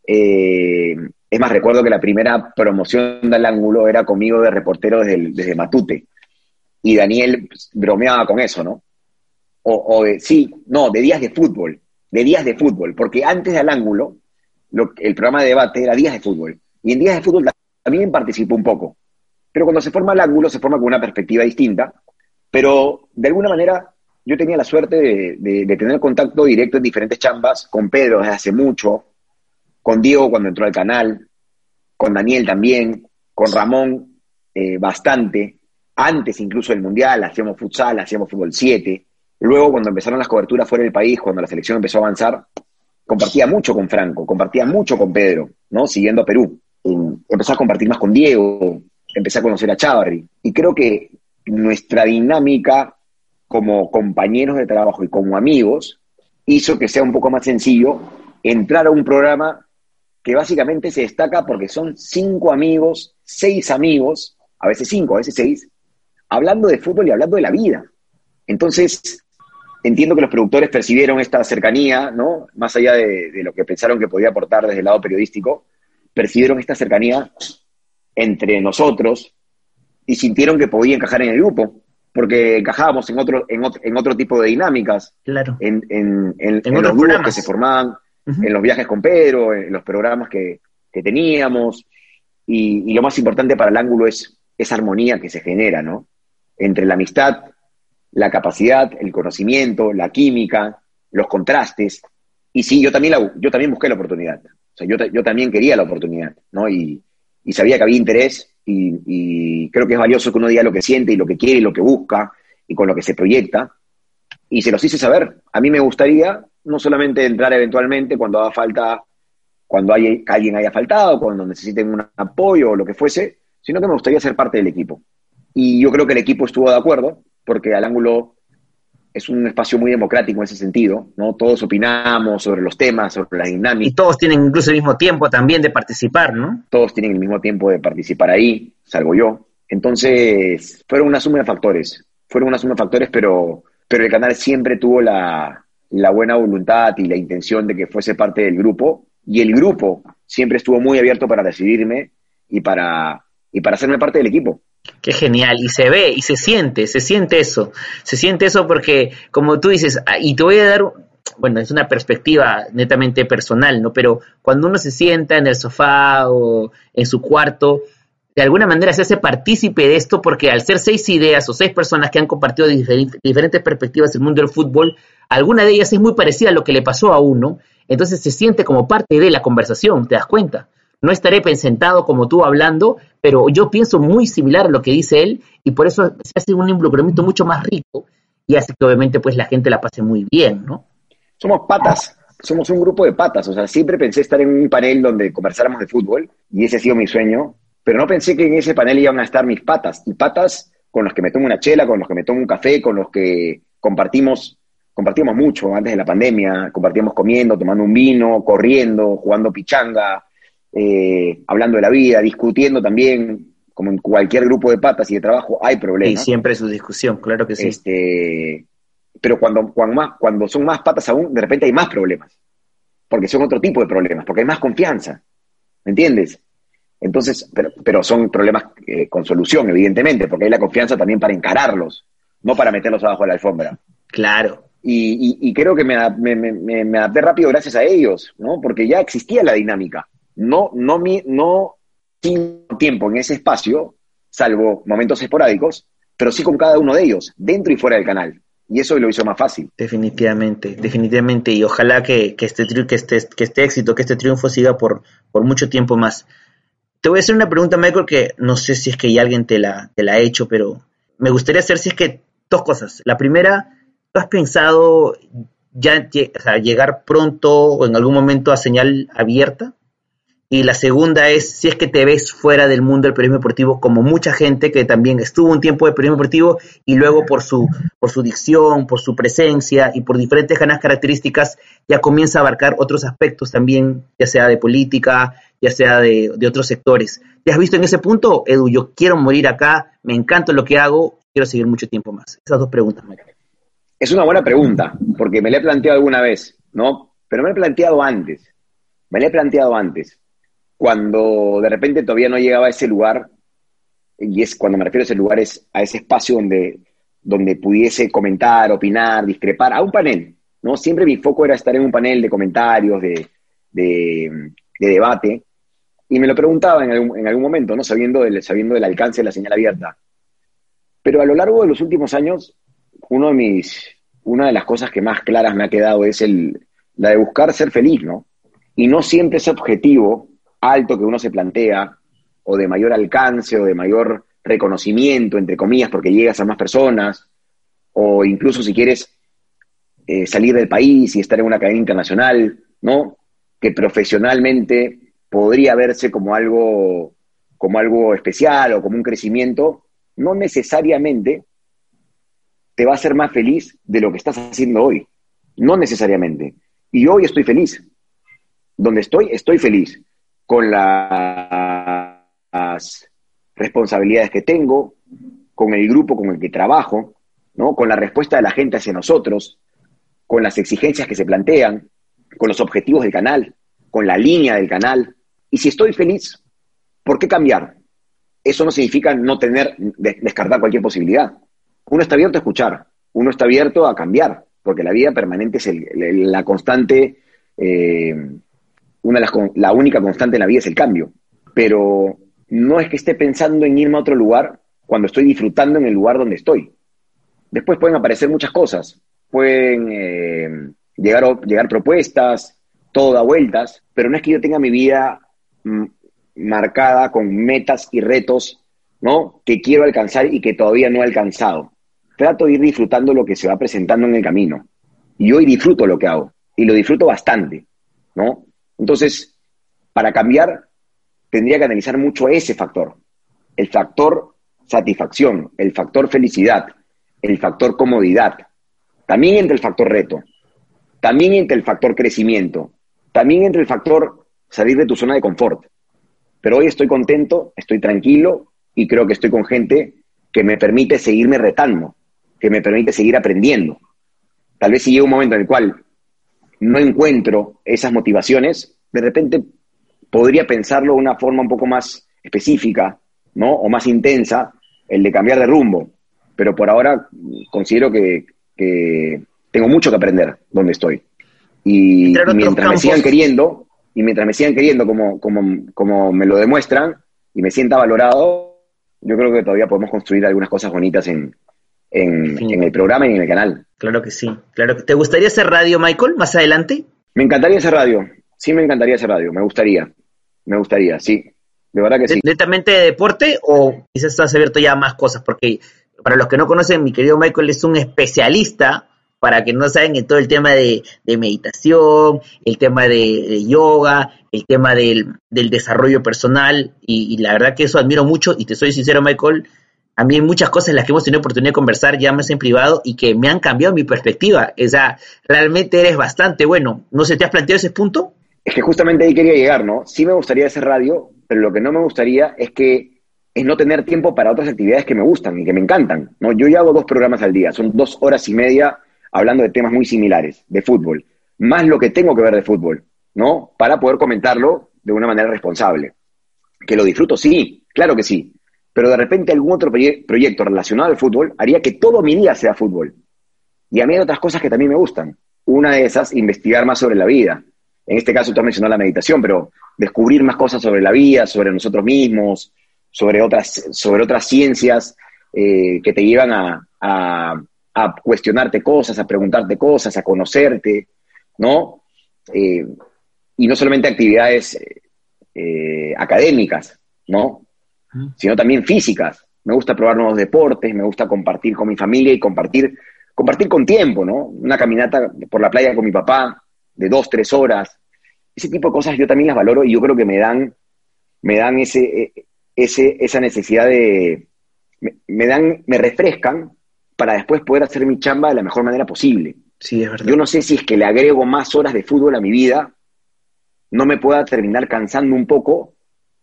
Eh, es más, recuerdo que la primera promoción del ángulo era conmigo de reportero desde, desde Matute, y Daniel bromeaba con eso, ¿no? O, o de, sí, no, de días de fútbol, de días de fútbol, porque antes del ángulo el programa de debate era Días de Fútbol. Y en Días de Fútbol también participó un poco. Pero cuando se forma el ángulo, se forma con una perspectiva distinta. Pero de alguna manera yo tenía la suerte de, tener contacto directo en diferentes chambas, con Pedro desde hace mucho, con Diego cuando entró al canal, con Daniel también, con Ramón eh, bastante, antes incluso del Mundial, hacíamos futsal, hacíamos fútbol 7, luego cuando empezaron las coberturas fuera del país, cuando la selección empezó a avanzar, compartía mucho con Franco, compartía mucho con Pedro, ¿no? Siguiendo a Perú. Empecé a compartir más con Diego, empecé a conocer a Chavarri. Y creo que nuestra dinámica como compañeros de trabajo y como amigos hizo que sea un poco más sencillo entrar a un programa que básicamente se destaca porque son cinco amigos, seis amigos, a veces cinco, a veces seis, hablando de fútbol y hablando de la vida. Entonces, entiendo que los productores percibieron esta cercanía, ¿no? Más allá de, lo que pensaron que podía aportar desde el lado periodístico, percibieron esta cercanía entre nosotros y sintieron que podía encajar en el grupo, porque encajábamos en otro, en otro, en otro tipo de dinámicas, claro. en, en, en, en los grupos que se formaban, en los viajes con Pedro, en los programas que, que teníamos, y, y, lo más importante para el ángulo es esa armonía que se genera, ¿no? Entre la amistad la capacidad, el conocimiento, la química, los contrastes. Y sí, yo también, la, yo también busqué la oportunidad. O sea, yo, yo también quería la oportunidad, ¿no? Y, y sabía que había interés y, y, creo que es valioso que uno diga lo que siente y lo que quiere y lo que busca y con lo que se proyecta. Y se los hice saber. A mí me gustaría no solamente entrar eventualmente cuando haga falta, cuando hay, alguien haya faltado, cuando necesiten un apoyo o lo que fuese, sino que me gustaría ser parte del equipo. Y yo creo que el equipo estuvo de acuerdo porque al ángulo es un espacio muy democrático en ese sentido, ¿no? Todos opinamos sobre los temas, sobre la dinámica. Y todos tienen incluso el mismo tiempo también de participar, ¿no? Todos tienen el mismo tiempo de participar ahí, salvo yo. Entonces, fueron una suma de factores, fueron una suma de factores, pero, pero el canal siempre tuvo la, la buena voluntad y la intención de que fuese parte del grupo, y el grupo siempre estuvo muy abierto para decidirme y para, y para hacerme parte del equipo. Qué genial, y se ve, y se siente, se siente eso, se siente eso porque, como tú dices, ah, y te voy a dar, bueno, es una perspectiva netamente personal, ¿no? Pero cuando uno se sienta en el sofá o en su cuarto, de alguna manera se hace partícipe de esto porque al ser seis ideas o seis personas que han compartido diferentes, diferentes perspectivas del mundo del fútbol, alguna de ellas es muy parecida a lo que le pasó a uno, entonces se siente como parte de la conversación, ¿te das cuenta? No estaré sentado como tú hablando, pero yo pienso muy similar a lo que dice él y por eso se hace un involucramiento mucho más rico y hace que obviamente pues la gente la pase muy bien, ¿no? Somos patas, somos un grupo de patas, o sea, siempre pensé estar en un panel donde conversáramos de fútbol y ese ha sido mi sueño, pero no pensé que en ese panel iban a estar mis patas, y patas con los que me tomo una chela, con los que me tomo un café, con los que compartimos compartimos mucho antes de la pandemia, compartíamos comiendo, tomando un vino, corriendo, jugando pichanga, eh, hablando de la vida, discutiendo también, como en cualquier grupo de patas y de trabajo, hay problemas. Y siempre su discusión, claro que sí. Este, pero cuando, cuando, más, cuando son más patas aún, de repente hay más problemas, porque son otro tipo de problemas, porque hay más confianza, ¿me entiendes? Entonces, pero, pero son problemas eh, con solución, evidentemente, porque hay la confianza también para encararlos, no para meterlos abajo de la alfombra. Claro. Y, creo que me, me, adapté rápido gracias a ellos, ¿no? Porque ya existía la dinámica. No, no, no tiempo en ese espacio, salvo momentos esporádicos, pero sí con cada uno de ellos, dentro y fuera del canal. Y eso lo hizo más fácil. Definitivamente, definitivamente. Y ojalá que, este, que, este, que este éxito, que este triunfo siga por, por mucho tiempo más. Te voy a hacer una pregunta, Michael, que no sé si es que ya alguien te la, te la ha hecho, pero me gustaría hacer si es que dos cosas. La primera, ¿tú has pensado ya llegar pronto o en algún momento a señal abierta? Y la segunda es si es que te ves fuera del mundo del periodismo deportivo, como mucha gente que también estuvo un tiempo de periodismo deportivo y luego por su, por su dicción, por su presencia y por diferentes características ya comienza a abarcar otros aspectos también, ya sea de política, ya sea de, de otros sectores. ¿Te has visto en ese punto, Edu? Yo quiero morir acá, me encanta lo que hago, quiero seguir mucho tiempo más. Esas dos preguntas, me Es una buena pregunta, porque me la he planteado alguna vez, ¿no? Pero me la he planteado antes. Me la he planteado antes cuando de repente todavía no llegaba a ese lugar, y es cuando me refiero a ese lugar, es a ese espacio donde, donde pudiese comentar, opinar, discrepar, a un panel, ¿no? Siempre mi foco era estar en un panel de comentarios, de, de, debate, y me lo preguntaba en algún, en algún momento, ¿no? Sabiendo del, sabiendo del alcance de la señal abierta. Pero a lo largo de los últimos años, uno de mis, una de las cosas que más claras me ha quedado es el, la de buscar ser feliz, ¿no? Y no siempre ese objetivo alto que uno se plantea, o de mayor alcance, o de mayor reconocimiento, entre comillas, porque llegas a más personas, o incluso si quieres eh, salir del país y estar en una cadena internacional, ¿no? Que profesionalmente podría verse como algo, como algo especial o como un crecimiento, no necesariamente te va a hacer más feliz de lo que estás haciendo hoy. No necesariamente. Y hoy estoy feliz. Donde estoy, estoy feliz con las responsabilidades que tengo, con el grupo con el que trabajo, ¿no? con la respuesta de la gente hacia nosotros, con las exigencias que se plantean, con los objetivos del canal, con la línea del canal. Y si estoy feliz, ¿por qué cambiar? Eso no significa no tener, descartar cualquier posibilidad. Uno está abierto a escuchar, uno está abierto a cambiar, porque la vida permanente es la constante eh, una de las, la única constante en la vida es el cambio, pero no es que esté pensando en irme a otro lugar cuando estoy disfrutando en el lugar donde estoy. Después pueden aparecer muchas cosas, pueden eh, llegar, llegar propuestas, todo da vueltas, pero no es que yo tenga mi vida mm, marcada con metas y retos, ¿no? Que quiero alcanzar y que todavía no he alcanzado. Trato de ir disfrutando lo que se va presentando en el camino. Y hoy disfruto lo que hago, y lo disfruto bastante, ¿no? Entonces, para cambiar, tendría que analizar mucho ese factor, el factor satisfacción, el factor felicidad, el factor comodidad, también entre el factor reto, también entre el factor crecimiento, también entre el factor salir de tu zona de confort. Pero hoy estoy contento, estoy tranquilo y creo que estoy con gente que me permite seguirme retando, que me permite seguir aprendiendo. Tal vez si llega un momento en el cual no encuentro esas motivaciones, de repente podría pensarlo de una forma un poco más específica, ¿no? O más intensa, el de cambiar de rumbo. Pero por ahora considero que, tengo mucho que aprender donde estoy. Y, mientras me sigan queriendo, y mientras me sigan queriendo como, como, como me lo demuestran, y me sienta valorado, yo creo que todavía podemos construir algunas cosas bonitas en, en, el programa y en el canal. Claro que sí, claro. ¿Te gustaría hacer radio, Michael, más adelante? Me encantaría hacer radio, sí me encantaría hacer radio, me gustaría, me gustaría, sí, de verdad que sí. ¿Netamente de deporte o quizás estás abierto ya a más cosas? Porque para los que no conocen, mi querido Michael es un especialista para que no saben en todo el tema de, meditación, el tema de, yoga, el tema del, desarrollo personal, y, la verdad que eso admiro mucho, y te soy sincero, Michael, a mí hay muchas cosas en las que hemos tenido oportunidad de conversar ya más en privado y que me han cambiado mi perspectiva. O sea, realmente eres bastante bueno. ¿No se te has planteado ese punto? Es que justamente ahí quería llegar, ¿no? Sí me gustaría hacer radio, pero lo que no me gustaría es que es no tener tiempo para otras actividades que me gustan y que me encantan. ¿no? Yo ya hago dos programas al día, son dos horas y media hablando de temas muy similares, de fútbol, más lo que tengo que ver de fútbol, ¿no? Para poder comentarlo de una manera responsable. Que lo disfruto, sí, claro que sí. Pero de repente algún otro proyecto relacionado al fútbol haría que todo mi día sea fútbol. Y a mí hay otras cosas que también me gustan. Una de esas, investigar más sobre la vida. En este caso tú has mencionado la meditación, pero descubrir más cosas sobre la vida, sobre nosotros mismos, sobre otras, sobre otras ciencias eh, que te llevan a, a, cuestionarte cosas, a preguntarte cosas, a conocerte, ¿no? Eh, y no solamente actividades eh, académicas, ¿no? Sino también físicas. Me gusta probar nuevos deportes, me gusta compartir con mi familia y compartir, compartir con tiempo, ¿no? Una caminata por la playa con mi papá de dos, tres horas. Ese tipo de cosas yo también las valoro y yo creo que me dan, me dan ese, ese, esa necesidad de, me, dan, me refrescan para después poder hacer mi chamba de la mejor manera posible. Sí, es verdad. Yo no sé si es que le agrego más horas de fútbol a mi vida, no me pueda terminar cansando un poco,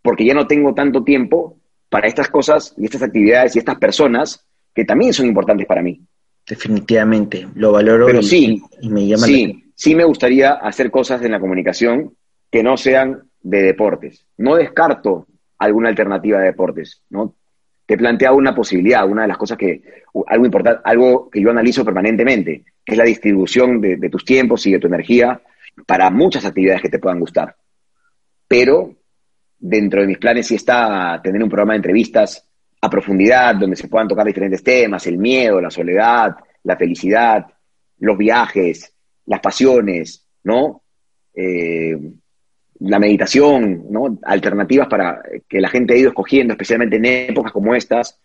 porque ya no tengo tanto tiempo para estas cosas y estas actividades y estas personas que también son importantes para mí. Definitivamente, lo valoro Pero sí, y me llama sí, sí me gustaría hacer cosas en la comunicación que no sean de deportes. No descarto alguna alternativa de deportes, ¿no? Te he planteado una posibilidad, una de las cosas que, algo importante, algo que yo analizo permanentemente, que es la distribución de, tus tiempos y de tu energía para muchas actividades que te puedan gustar. Pero dentro de mis planes sí está tener un programa de entrevistas a profundidad, donde se puedan tocar diferentes temas, el miedo, la soledad, la felicidad, los viajes, las pasiones, ¿no? Eh, la meditación, ¿no? Alternativas para que la gente ha ido escogiendo, especialmente en épocas como estas,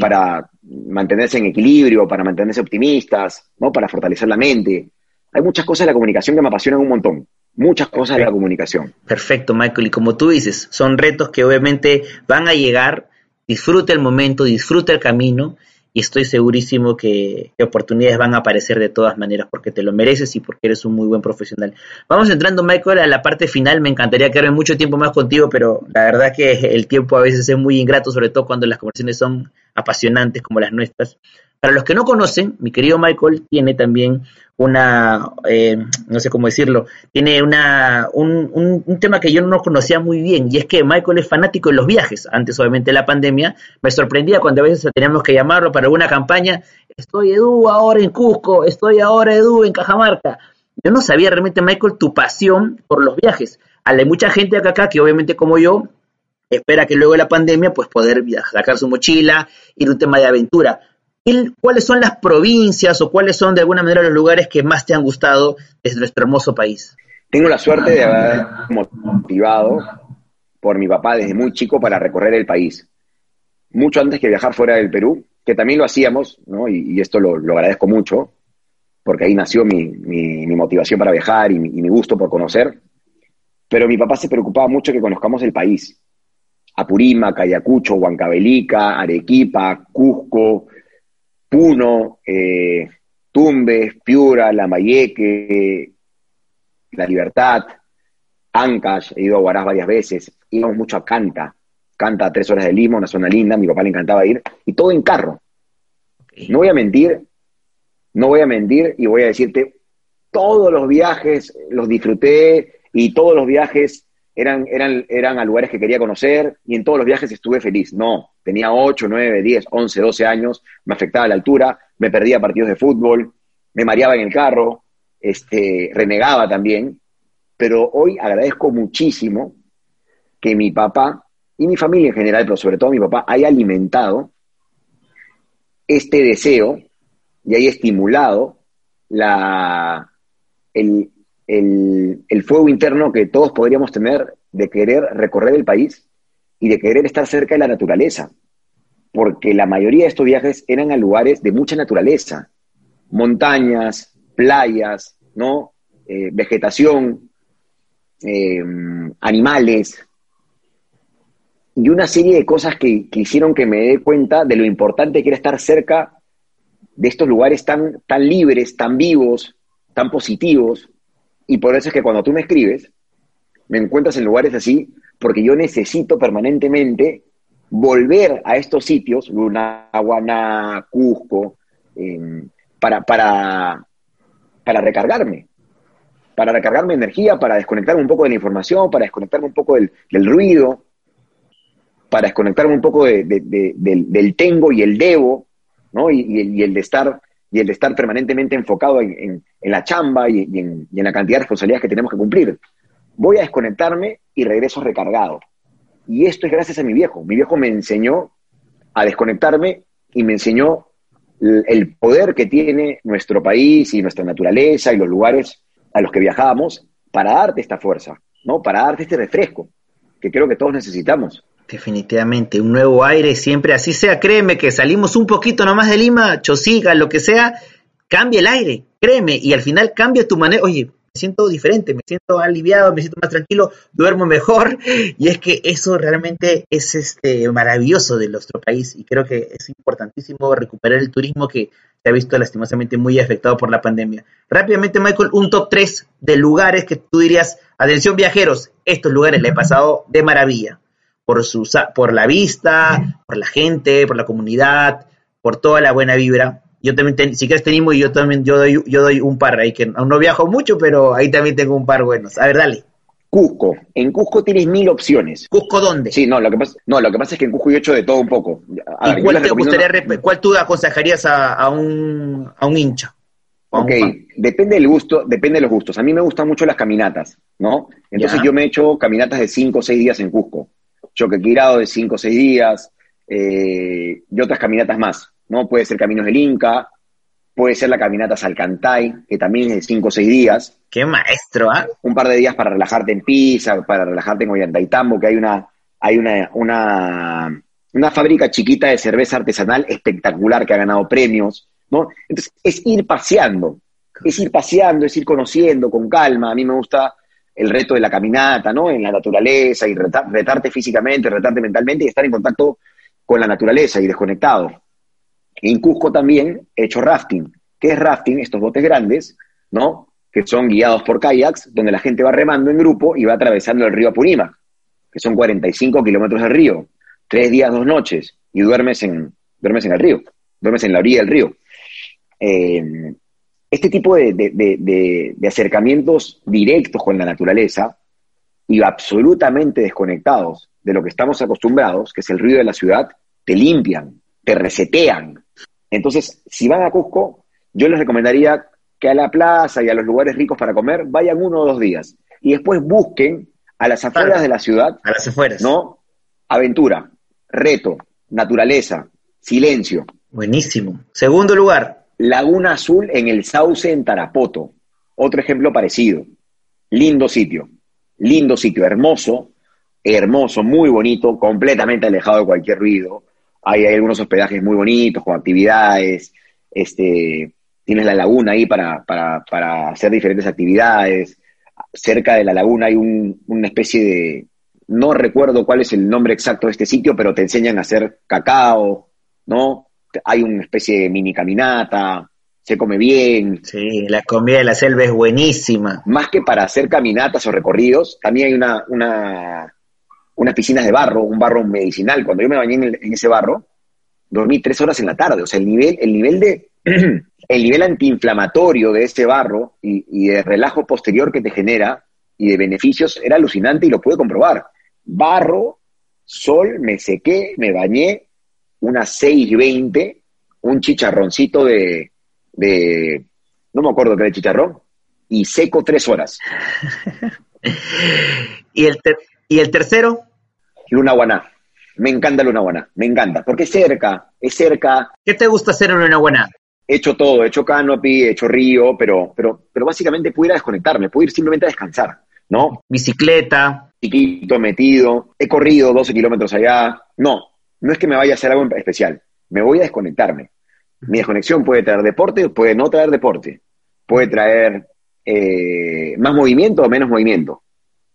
para mantenerse en equilibrio, para mantenerse optimistas, ¿no? Para fortalecer la mente. Hay muchas cosas de la comunicación que me apasionan un montón. Muchas cosas de la comunicación. Perfecto, Michael. Y como tú dices, son retos que obviamente van a llegar. Disfruta el momento, disfruta el camino y estoy segurísimo que, oportunidades van a aparecer de todas maneras porque te lo mereces y porque eres un muy buen profesional. Vamos entrando, Michael, a la parte final. Me encantaría quedarme mucho tiempo más contigo, pero la verdad que el tiempo a veces es muy ingrato, sobre todo cuando las conversaciones son apasionantes como las nuestras. Para los que no conocen, mi querido Michael tiene también una, eh, no sé cómo decirlo, tiene una, un, un, tema que yo no conocía muy bien, y es que Michael es fanático de los viajes. Antes, obviamente, de la pandemia, me sorprendía cuando a veces teníamos que llamarlo para alguna campaña, estoy Edu ahora en Cusco, estoy ahora Edu en Cajamarca. Yo no sabía realmente, Michael, tu pasión por los viajes. Hay mucha gente acá, acá que obviamente como yo, espera que luego de la pandemia, pues poder sacar su mochila, ir un tema de aventura ¿cuáles son las provincias o cuáles son de alguna manera los lugares que más te han gustado desde nuestro hermoso país? Tengo la suerte de haber motivado por mi papá desde muy chico para recorrer el país. Mucho antes que viajar fuera del Perú, que también lo hacíamos, ¿no? y, esto lo, agradezco mucho, porque ahí nació mi, motivación para viajar y mi, gusto por conocer. Pero mi papá se preocupaba mucho que conozcamos el país. Apurímac, Ayacucho, Huancavelica, Arequipa, Cusco, Puno, eh, Tumbes, Piura, Lambayeque, La Libertad, Ancash, he ido a Huaraz varias veces, íbamos mucho a Canta, Canta a tres horas de Lima, una zona linda, a mi papá le encantaba ir, y todo en carro. No voy a mentir, no voy a mentir y voy a decirte, todos los viajes los disfruté y todos los viajes eran, eran, eran a lugares que quería conocer y en todos los viajes estuve feliz. No, tenía 8, 9, 10, 11, 12 años, me afectaba la altura, me perdía partidos de fútbol, me mareaba en el carro, este, renegaba también, pero hoy agradezco muchísimo que mi papá y mi familia en general, pero sobre todo mi papá, haya alimentado este deseo y haya estimulado la, el, el, fuego interno que todos podríamos tener de querer recorrer el país y de querer estar cerca de la naturaleza, porque la mayoría de estos viajes eran a lugares de mucha naturaleza, montañas, playas, ¿no? Eh, vegetación, eh, animales, y una serie de cosas que, que, hicieron que me dé cuenta de lo importante que era estar cerca de estos lugares tan, tan libres, tan vivos, tan positivos, y por eso es que cuando tú me escribes, me encuentras en lugares así, porque yo necesito permanentemente volver a estos sitios, Lunahuaná, Cusco, em, para, para, para recargarme, para recargarme energía, para desconectarme un poco de la información, para desconectarme un poco del, ruido. para desconectarme un poco del, del, tengo y el debo, ¿no? Y, el, de estar y el estar permanentemente enfocado en, la chamba y, en, la cantidad de responsabilidades que tenemos que cumplir. Voy a desconectarme y regreso recargado. Y esto es gracias a mi viejo. Mi viejo me enseñó a desconectarme y me enseñó el poder que tiene nuestro país y nuestra naturaleza y los lugares a los que viajábamos para darte esta fuerza, ¿no? Para darte este refresco que creo que todos necesitamos. Definitivamente, un nuevo aire siempre, así sea, créeme que salimos un poquito nomás de Lima, Chosiga, lo que sea, cambia el aire, créeme, y al final cambia tu manera, oye, me siento diferente, me siento aliviado, me siento más tranquilo, duermo mejor, y es que eso realmente es este maravilloso de nuestro país, y creo que es importantísimo recuperar el turismo que se ha visto lastimosamente muy afectado por la pandemia. Rápidamente, Michael, un top 3 de lugares que tú dirías, atención viajeros, estos lugares le he pasado de maravilla por, su, por la vista, por la gente, por la comunidad, por toda la buena vibra. Yo también, si quieres tenemos, yo también, yo doy, yo doy un par ahí, que aún no viajo mucho, pero ahí también tengo un par buenos. A ver, dale. Cusco. En Cusco tienes mil opciones. ¿Cusco dónde? Sí, no, lo que pasa, no, lo que pasa es que en Cusco yo he hecho de todo un poco. ¿Y cuál, te gustaría, cuál tú aconsejarías a, un, a un hincha? ok, depende del gusto, depende de los gustos. A mí me gustan mucho las caminatas, ¿no? Entonces yo me he hecho caminatas de cinco o seis días en Cusco choquequirado de 5 o 6 días, eh, y otras caminatas más, ¿no? Puede ser Caminos del Inca, puede ser la caminata Salcantay, que también es de 5 o 6 días. ¡Qué maestro, ¿ah? Un par de días para relajarte en Pisa, para relajarte en Ollantaytambo, que hay una, hay una, una, una fábrica chiquita de cerveza artesanal espectacular que ha ganado premios, ¿no? Entonces, es ir paseando, es ir paseando, es ir conociendo con calma. A mí me gusta el reto de la caminata, ¿no? En la naturaleza y retarte físicamente, retarte mentalmente y estar en contacto con la naturaleza y desconectado. En Cusco también he hecho rafting. ¿Qué es rafting? Estos botes grandes, ¿no? Que son guiados por kayaks, donde la gente va remando en grupo y va atravesando el río Apurímac, que son 45 kilómetros del río. Tres días, dos noches, y duermes en, duermes en el río, duermes en la orilla del río. Eh, este tipo de, acercamientos directos con la naturaleza y absolutamente desconectados de lo que estamos acostumbrados, que es el ruido de la ciudad, te limpian, te resetean. Entonces, si van a Cusco, yo les recomendaría que a la plaza y a los lugares ricos para comer vayan uno o dos días y después busquen a las afueras de la ciudad. A las afueras. ¿No? Aventura, reto, naturaleza, silencio. Buenísimo. Segundo lugar. Laguna Azul en el Sauce en Tarapoto. Otro ejemplo parecido. Lindo sitio. Lindo sitio, hermoso, hermoso, muy bonito, completamente alejado de cualquier ruido. Hay, algunos hospedajes muy bonitos, con actividades. Este, tienes la laguna ahí para, para, hacer diferentes actividades. Cerca de la laguna hay una especie de, no recuerdo cuál es el nombre exacto de este sitio, pero te enseñan a hacer cacao, ¿no? Hay una especie de mini caminata, se come bien. Sí, la comida de la selva es buenísima. Más que para hacer caminatas o recorridos, también hay una, una, unas piscinas de barro, un barro medicinal. Cuando yo me bañé en, ese barro, dormí tres horas en la tarde. O sea, el nivel, el nivel de el nivel antiinflamatorio de ese barro y, y, de relajo posterior que te genera y de beneficios era alucinante y lo pude comprobar. Barro, sol, me sequé, me bañé unas 6.20, un chicharroncito de, de, no me acuerdo qué era chicharrón, y seco tres horas. ¿Y, el ¿Y el tercero? Luna Guaná. Me encanta Luna Guaná, me encanta, porque es cerca, es cerca. ¿Qué te gusta hacer en Luna Guaná? He hecho todo, he hecho canopy, he hecho río, pero, pero, pero básicamente puedo ir a desconectarme, puedo ir simplemente a descansar, ¿no? Bicicleta. Chiquito, metido, he corrido 12 kilómetros allá. No, no es que me vaya a hacer algo especial, me voy a desconectarme. Mi desconexión puede traer deporte, puede no traer deporte, puede traer eh, más movimiento o menos movimiento.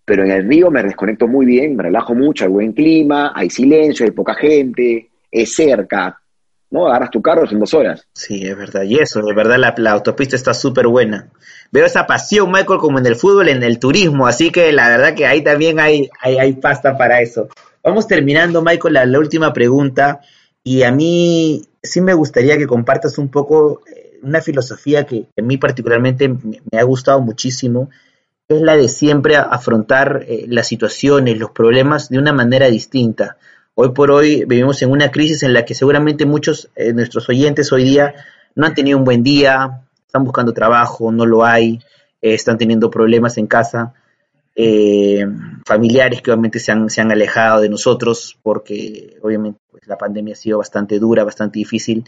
Pero en el río me desconecto muy bien, me relajo mucho, hay buen clima, hay silencio, hay poca gente, es cerca, ¿no? Agarras tu carro en dos horas. Sí, es verdad. Y eso, de verdad, la, autopista está súper buena. Veo esa pasión, Michael, como en el fútbol, en el turismo, así que la verdad que ahí también hay, hay, hay pasta para eso. Vamos terminando, Michael, la, última pregunta. Y a mí sí me gustaría que compartas un poco eh, una filosofía que a mí particularmente me, ha gustado muchísimo, que es la de siempre afrontar eh, las situaciones, los problemas de una manera distinta. Hoy por hoy vivimos en una crisis en la que seguramente muchos de nuestros oyentes hoy día no han tenido un buen día, están buscando trabajo, no lo hay, están teniendo problemas en casa eh, familiares que obviamente se han, se han alejado de nosotros porque obviamente pues, la pandemia ha sido bastante dura, bastante difícil.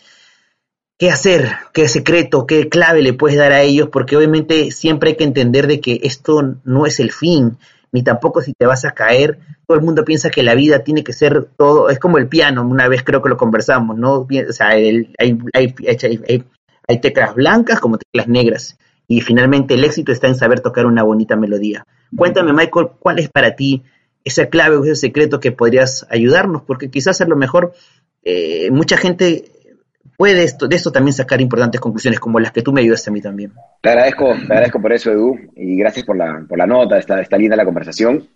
¿Qué hacer? ¿Qué secreto? ¿Qué clave le puedes dar a ellos? Porque obviamente siempre hay que entender de que esto no es el fin, ni tampoco si te vas a caer. Todo el mundo piensa que la vida tiene que ser todo, es como el piano, una vez creo que lo conversamos, ¿no? Hay, hay teclas blancas como teclas negras y finalmente el éxito está en saber tocar una bonita melodía. Cuéntame, Michael, ¿cuál es para ti esa clave o ese secreto que podrías ayudarnos? Porque quizás a lo mejor eh, mucha gente puede de esto también sacar importantes conclusiones, como las que tú me ayudaste a mí también. Te agradezco, te agradezco por eso, Edu, y gracias por la, por la nota, está, está linda la conversación.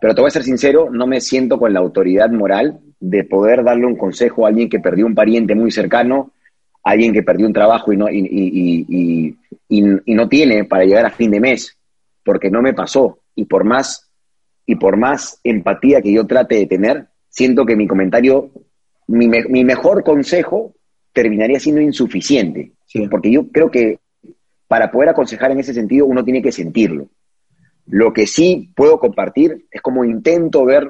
Pero te voy a ser sincero, no me siento con la autoridad moral de poder darle un consejo a alguien que perdió un pariente muy cercano alguien que perdió un trabajo y no, y, no tiene para llegar a fin de mes, porque no me pasó. Y por más, y por más empatía que yo trate de tener, siento que mi comentario, mi, mi mejor consejo terminaría siendo insuficiente. Porque yo creo que para poder aconsejar en ese sentido uno tiene que sentirlo. Lo que sí puedo compartir es como intento ver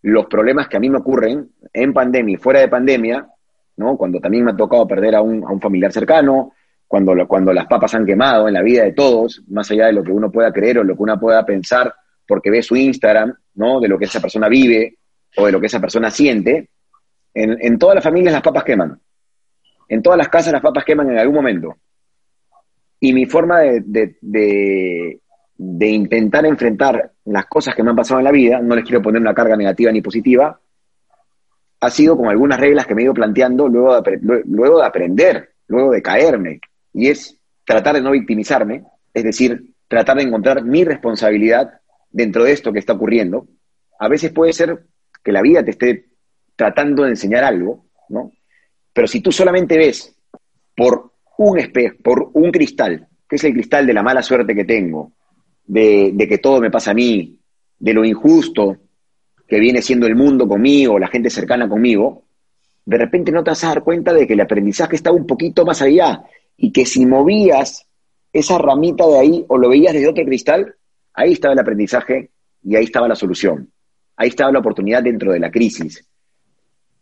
los problemas que a mí me ocurren en pandemia y fuera de pandemia ¿no? Cuando también me ha tocado perder a un, a un familiar cercano, cuando, las papas han quemado en la vida de todos, más allá de lo que uno pueda creer o lo que uno pueda pensar porque ve su Instagram, ¿no? De lo que esa persona vive o de lo que esa persona siente, en, todas las familias las papas queman. En todas las casas las papas queman en algún momento. Y mi forma de, intentar enfrentar las cosas que me han pasado en la vida, no les quiero poner una carga negativa ni positiva, ha sido con algunas reglas que me he ido planteando luego de, luego de aprender, luego de caerme, y es tratar de no victimizarme, es decir, tratar de encontrar mi responsabilidad dentro de esto que está ocurriendo. A veces puede ser que la vida te esté tratando de enseñar algo, ¿no? Pero si tú solamente ves por un espejo, por un cristal, que es el cristal de la mala suerte que tengo, de, de que todo me pasa a mí, de lo injusto, que viene siendo el mundo conmigo, la gente cercana conmigo, de repente no te vas a dar cuenta de que el aprendizaje estaba un poquito más allá y que si movías esa ramita de ahí o lo veías desde otro cristal, ahí estaba el aprendizaje y ahí estaba la solución. Ahí estaba la oportunidad dentro de la crisis.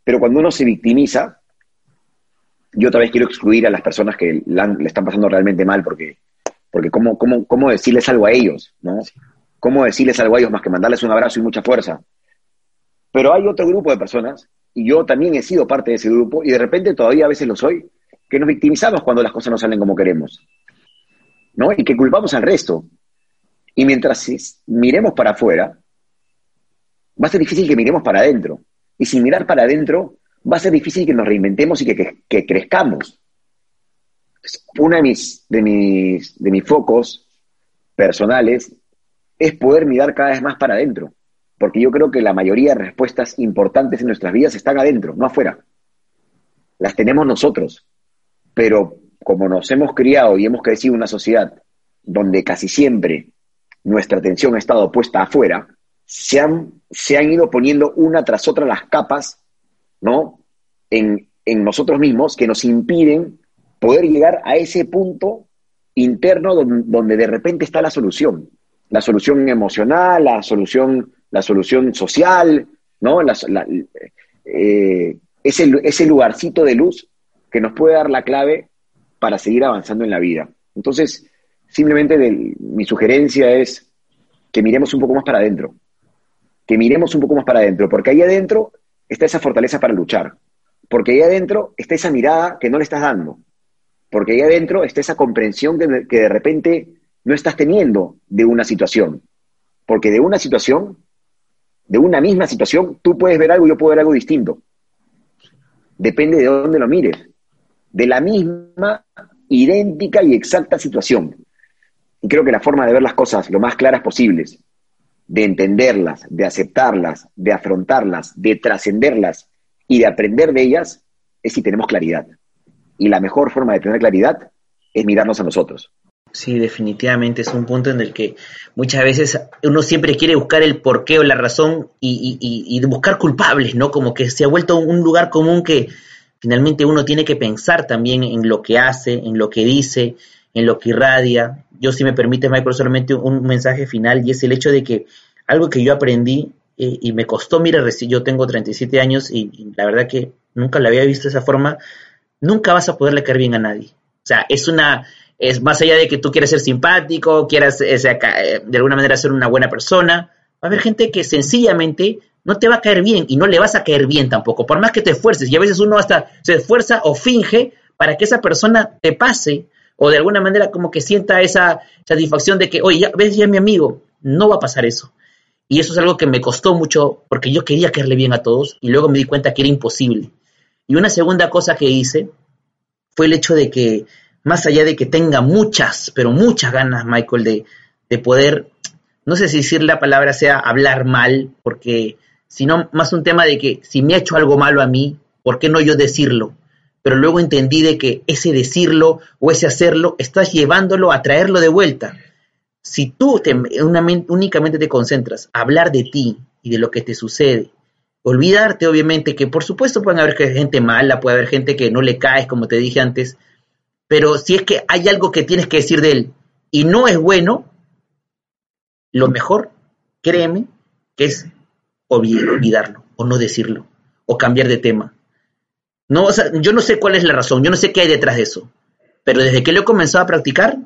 Pero cuando uno se victimiza, yo otra vez quiero excluir a las personas que le están pasando realmente mal porque, porque ¿cómo, cómo, cómo decirles algo a ellos? ¿no? ¿Cómo decirles algo a ellos más que mandarles un abrazo y mucha fuerza? Pero hay otro grupo de personas, y yo también he sido parte de ese grupo, y de repente todavía a veces lo soy, que nos victimizamos cuando las cosas no salen como queremos. ¿no? Y que culpamos al resto. Y mientras miremos para afuera, va a ser difícil que miremos para adentro. Y sin mirar para adentro, va a ser difícil que nos reinventemos y que, que, crezcamos. Uno de mis, de, mis, de mis focos personales es poder mirar cada vez más para adentro porque yo creo que la mayoría de respuestas importantes en nuestras vidas están adentro, no afuera. Las tenemos nosotros, pero como nos hemos criado y hemos crecido en una sociedad donde casi siempre nuestra atención ha estado puesta afuera, se han, se han ido poniendo una tras otra las capas, ¿no? En, en nosotros mismos que nos impiden poder llegar a ese punto interno donde, donde de repente está la solución. La solución emocional, la solución la solución social, ¿no? Eh, ese, ese lugarcito de luz que nos puede dar la clave para seguir avanzando en la vida. Entonces, simplemente mi sugerencia es que miremos un poco más para adentro, que miremos un poco más para adentro, porque ahí adentro está esa fortaleza para luchar, porque ahí adentro está esa mirada que no le estás dando, porque ahí adentro está esa comprensión que de repente no estás teniendo de una situación, porque de una situación de una misma situación, tú puedes ver algo y yo puedo ver algo distinto. Depende de dónde lo mires. De la misma, idéntica y exacta situación. Y creo que la forma de ver las cosas lo más claras posibles, de entenderlas, de aceptarlas, de afrontarlas, de trascenderlas y de aprender de ellas, es si tenemos claridad. Y la mejor forma de tener claridad es mirarnos a nosotros. Sí, definitivamente es un punto en el que muchas veces uno siempre quiere buscar el porqué o la razón y, y, buscar culpables, ¿no? Como que se ha vuelto un lugar común que finalmente uno tiene que pensar también en lo que hace, en lo que dice, en lo que irradia. Yo, si me permite, Michael, solamente un mensaje final y es el hecho de que algo que yo aprendí eh, y me costó, mira, yo tengo 37 años y, la verdad que nunca la había visto de esa forma, nunca vas a poderle caer bien a nadie. O sea, es una, es más allá de que tú quieras ser simpático, quieras eh, eh, de alguna manera ser una buena persona, va a haber gente que sencillamente no te va a caer bien y no le vas a caer bien tampoco, por más que te esfuerces. Y a veces uno hasta se esfuerza o finge para que esa persona te pase o de alguna manera como que sienta esa satisfacción de que, oye, ya ves, ya mi amigo. No va a pasar eso. Y eso es algo que me costó mucho porque yo quería caerle bien a todos y luego me di cuenta que era imposible. Y una segunda cosa que hice fue el hecho de que más allá de que tenga muchas, pero muchas ganas, Michael, de, de poder, no sé si decir la palabra sea hablar mal, porque sino más un tema de que si me ha hecho algo malo a mí, ¿por qué no yo decirlo? Pero luego entendí de que ese decirlo o ese hacerlo, estás llevándolo a traerlo de vuelta. Si tú te, únicamente te concentras a hablar de ti y de lo que te sucede, olvidarte obviamente que por supuesto pueden haber gente mala, puede haber gente que no le caes, como te dije antes, pero si es que hay algo que tienes que decir de él y no es bueno, lo mejor, créeme, que es olvidarlo o no decirlo o cambiar de tema. No, yo no sé cuál es la razón, yo no sé qué hay detrás de eso, pero desde que lo he comenzado a practicar,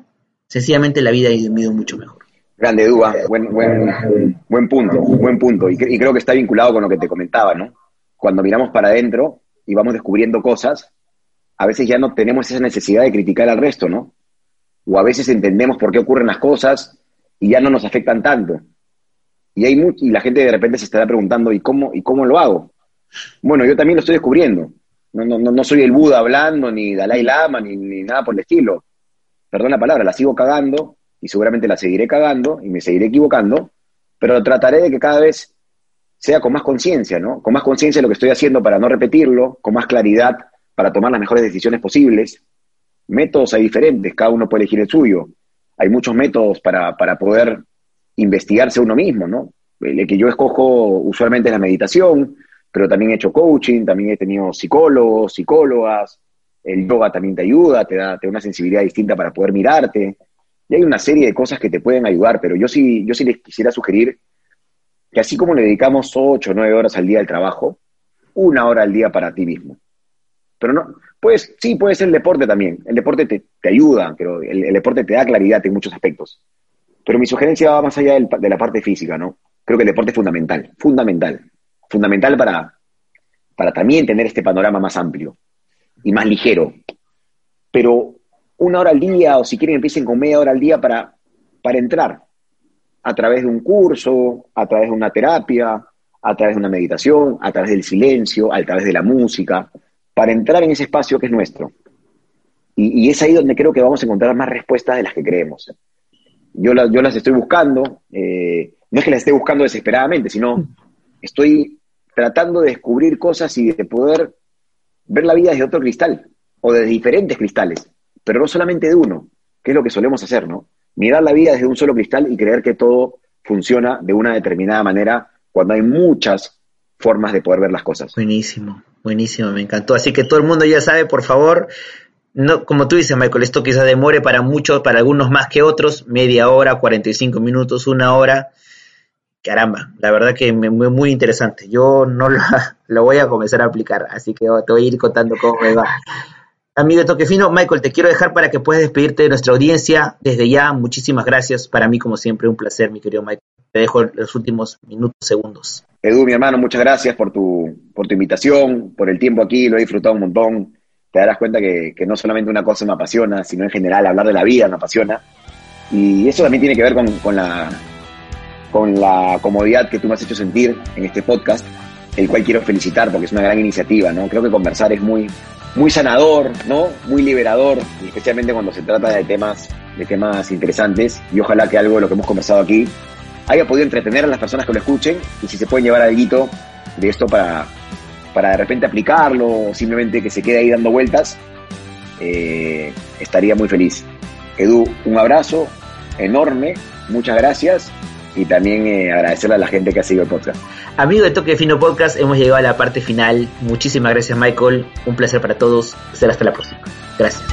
sencillamente la vida ha ido mucho mejor. Grande, Duba, buen, buen, buen punto, buen punto. Y, y, creo que está vinculado con lo que te comentaba, ¿no? Cuando miramos para adentro y vamos descubriendo cosas, a veces ya no tenemos esa necesidad de criticar al resto, ¿no? O a veces entendemos por qué ocurren las cosas y ya no nos afectan tanto. Y, hay y la gente de repente se estará preguntando, ¿y cómo, ¿y cómo lo hago? Bueno, yo también lo estoy descubriendo. No, no, no soy el Buda hablando, ni Dalai Lama, ni, ni nada por el estilo. Perdón la palabra, la sigo cagando y seguramente la seguiré cagando y me seguiré equivocando, pero trataré de que cada vez sea con más conciencia, ¿no? Con más conciencia de lo que estoy haciendo para no repetirlo, con más claridad para tomar las mejores decisiones posibles. Métodos hay diferentes, cada uno puede elegir el suyo. Hay muchos métodos para, para poder investigarse uno mismo, ¿no? El que yo escojo usualmente es la meditación, pero también he hecho coaching, también he tenido psicólogos, psicólogas, el yoga también te ayuda, te da, te da una sensibilidad distinta para poder mirarte. Y hay una serie de cosas que te pueden ayudar, pero yo sí, yo sí les quisiera sugerir que así como le dedicamos 8 o 9 horas al día al trabajo, una hora al día para ti mismo. Pero no, pues sí, puede ser el deporte también. El deporte te, te ayuda, pero el, deporte te da claridad en muchos aspectos. Pero mi sugerencia va más allá de la parte física, ¿no? Creo que el deporte es fundamental, fundamental, fundamental para, para también tener este panorama más amplio y más ligero. Pero una hora al día, o si quieren empiecen con media hora al día para, para entrar a través de un curso, a través de una terapia, a través de una meditación, a través del silencio, a través de la música, para entrar en ese espacio que es nuestro. Y, es ahí donde creo que vamos a encontrar más respuestas de las que creemos. Yo, yo las estoy buscando, eh, no es que las esté buscando desesperadamente, sino estoy tratando de descubrir cosas y de poder ver la vida desde otro cristal, o de diferentes cristales, pero no solamente de uno, que es lo que solemos hacer, ¿no? Mirar la vida desde un solo cristal y creer que todo funciona de una determinada manera cuando hay muchas formas de poder ver las cosas. Buenísimo. Buenísimo, me encantó. Así que todo el mundo ya sabe, por favor, no, como tú dices, Michael, esto quizás demore para muchos, para algunos más que otros, media hora, 45 minutos, una hora. Caramba, la verdad que me, muy, interesante. Yo no lo, voy a comenzar a aplicar, así que te voy a ir contando cómo me va. Amigo Toquefino, Michael, te quiero dejar para que puedas despedirte de nuestra audiencia. Desde ya, muchísimas gracias. Para mí, como siempre, un placer, mi querido Michael. Te dejo los últimos minutos, segundos. Edu, mi hermano, muchas gracias por tu, por tu invitación, por el tiempo aquí, lo he disfrutado un montón. Te darás cuenta que, no solamente una cosa me apasiona, sino en general hablar de la vida me apasiona. Y eso también tiene que ver con, la, con la comodidad que tú me has hecho sentir en este podcast, el cual quiero felicitar porque es una gran iniciativa, ¿no? Creo que conversar es muy, muy sanador, ¿no? Muy liberador, especialmente cuando se trata de temas, de temas interesantes. Y ojalá que algo de lo que hemos conversado aquí haya podido entretener a las personas que lo escuchen y si se pueden llevar algo de esto para, para de repente aplicarlo o simplemente que se quede ahí dando vueltas, eh, estaría muy feliz. Edu, un abrazo enorme, muchas gracias y también eh, agradecerle a la gente que ha seguido el podcast. Amigo de Toque Fino Podcast, hemos llegado a la parte final. Muchísimas gracias Michael, un placer para todos. Será hasta la próxima. Gracias.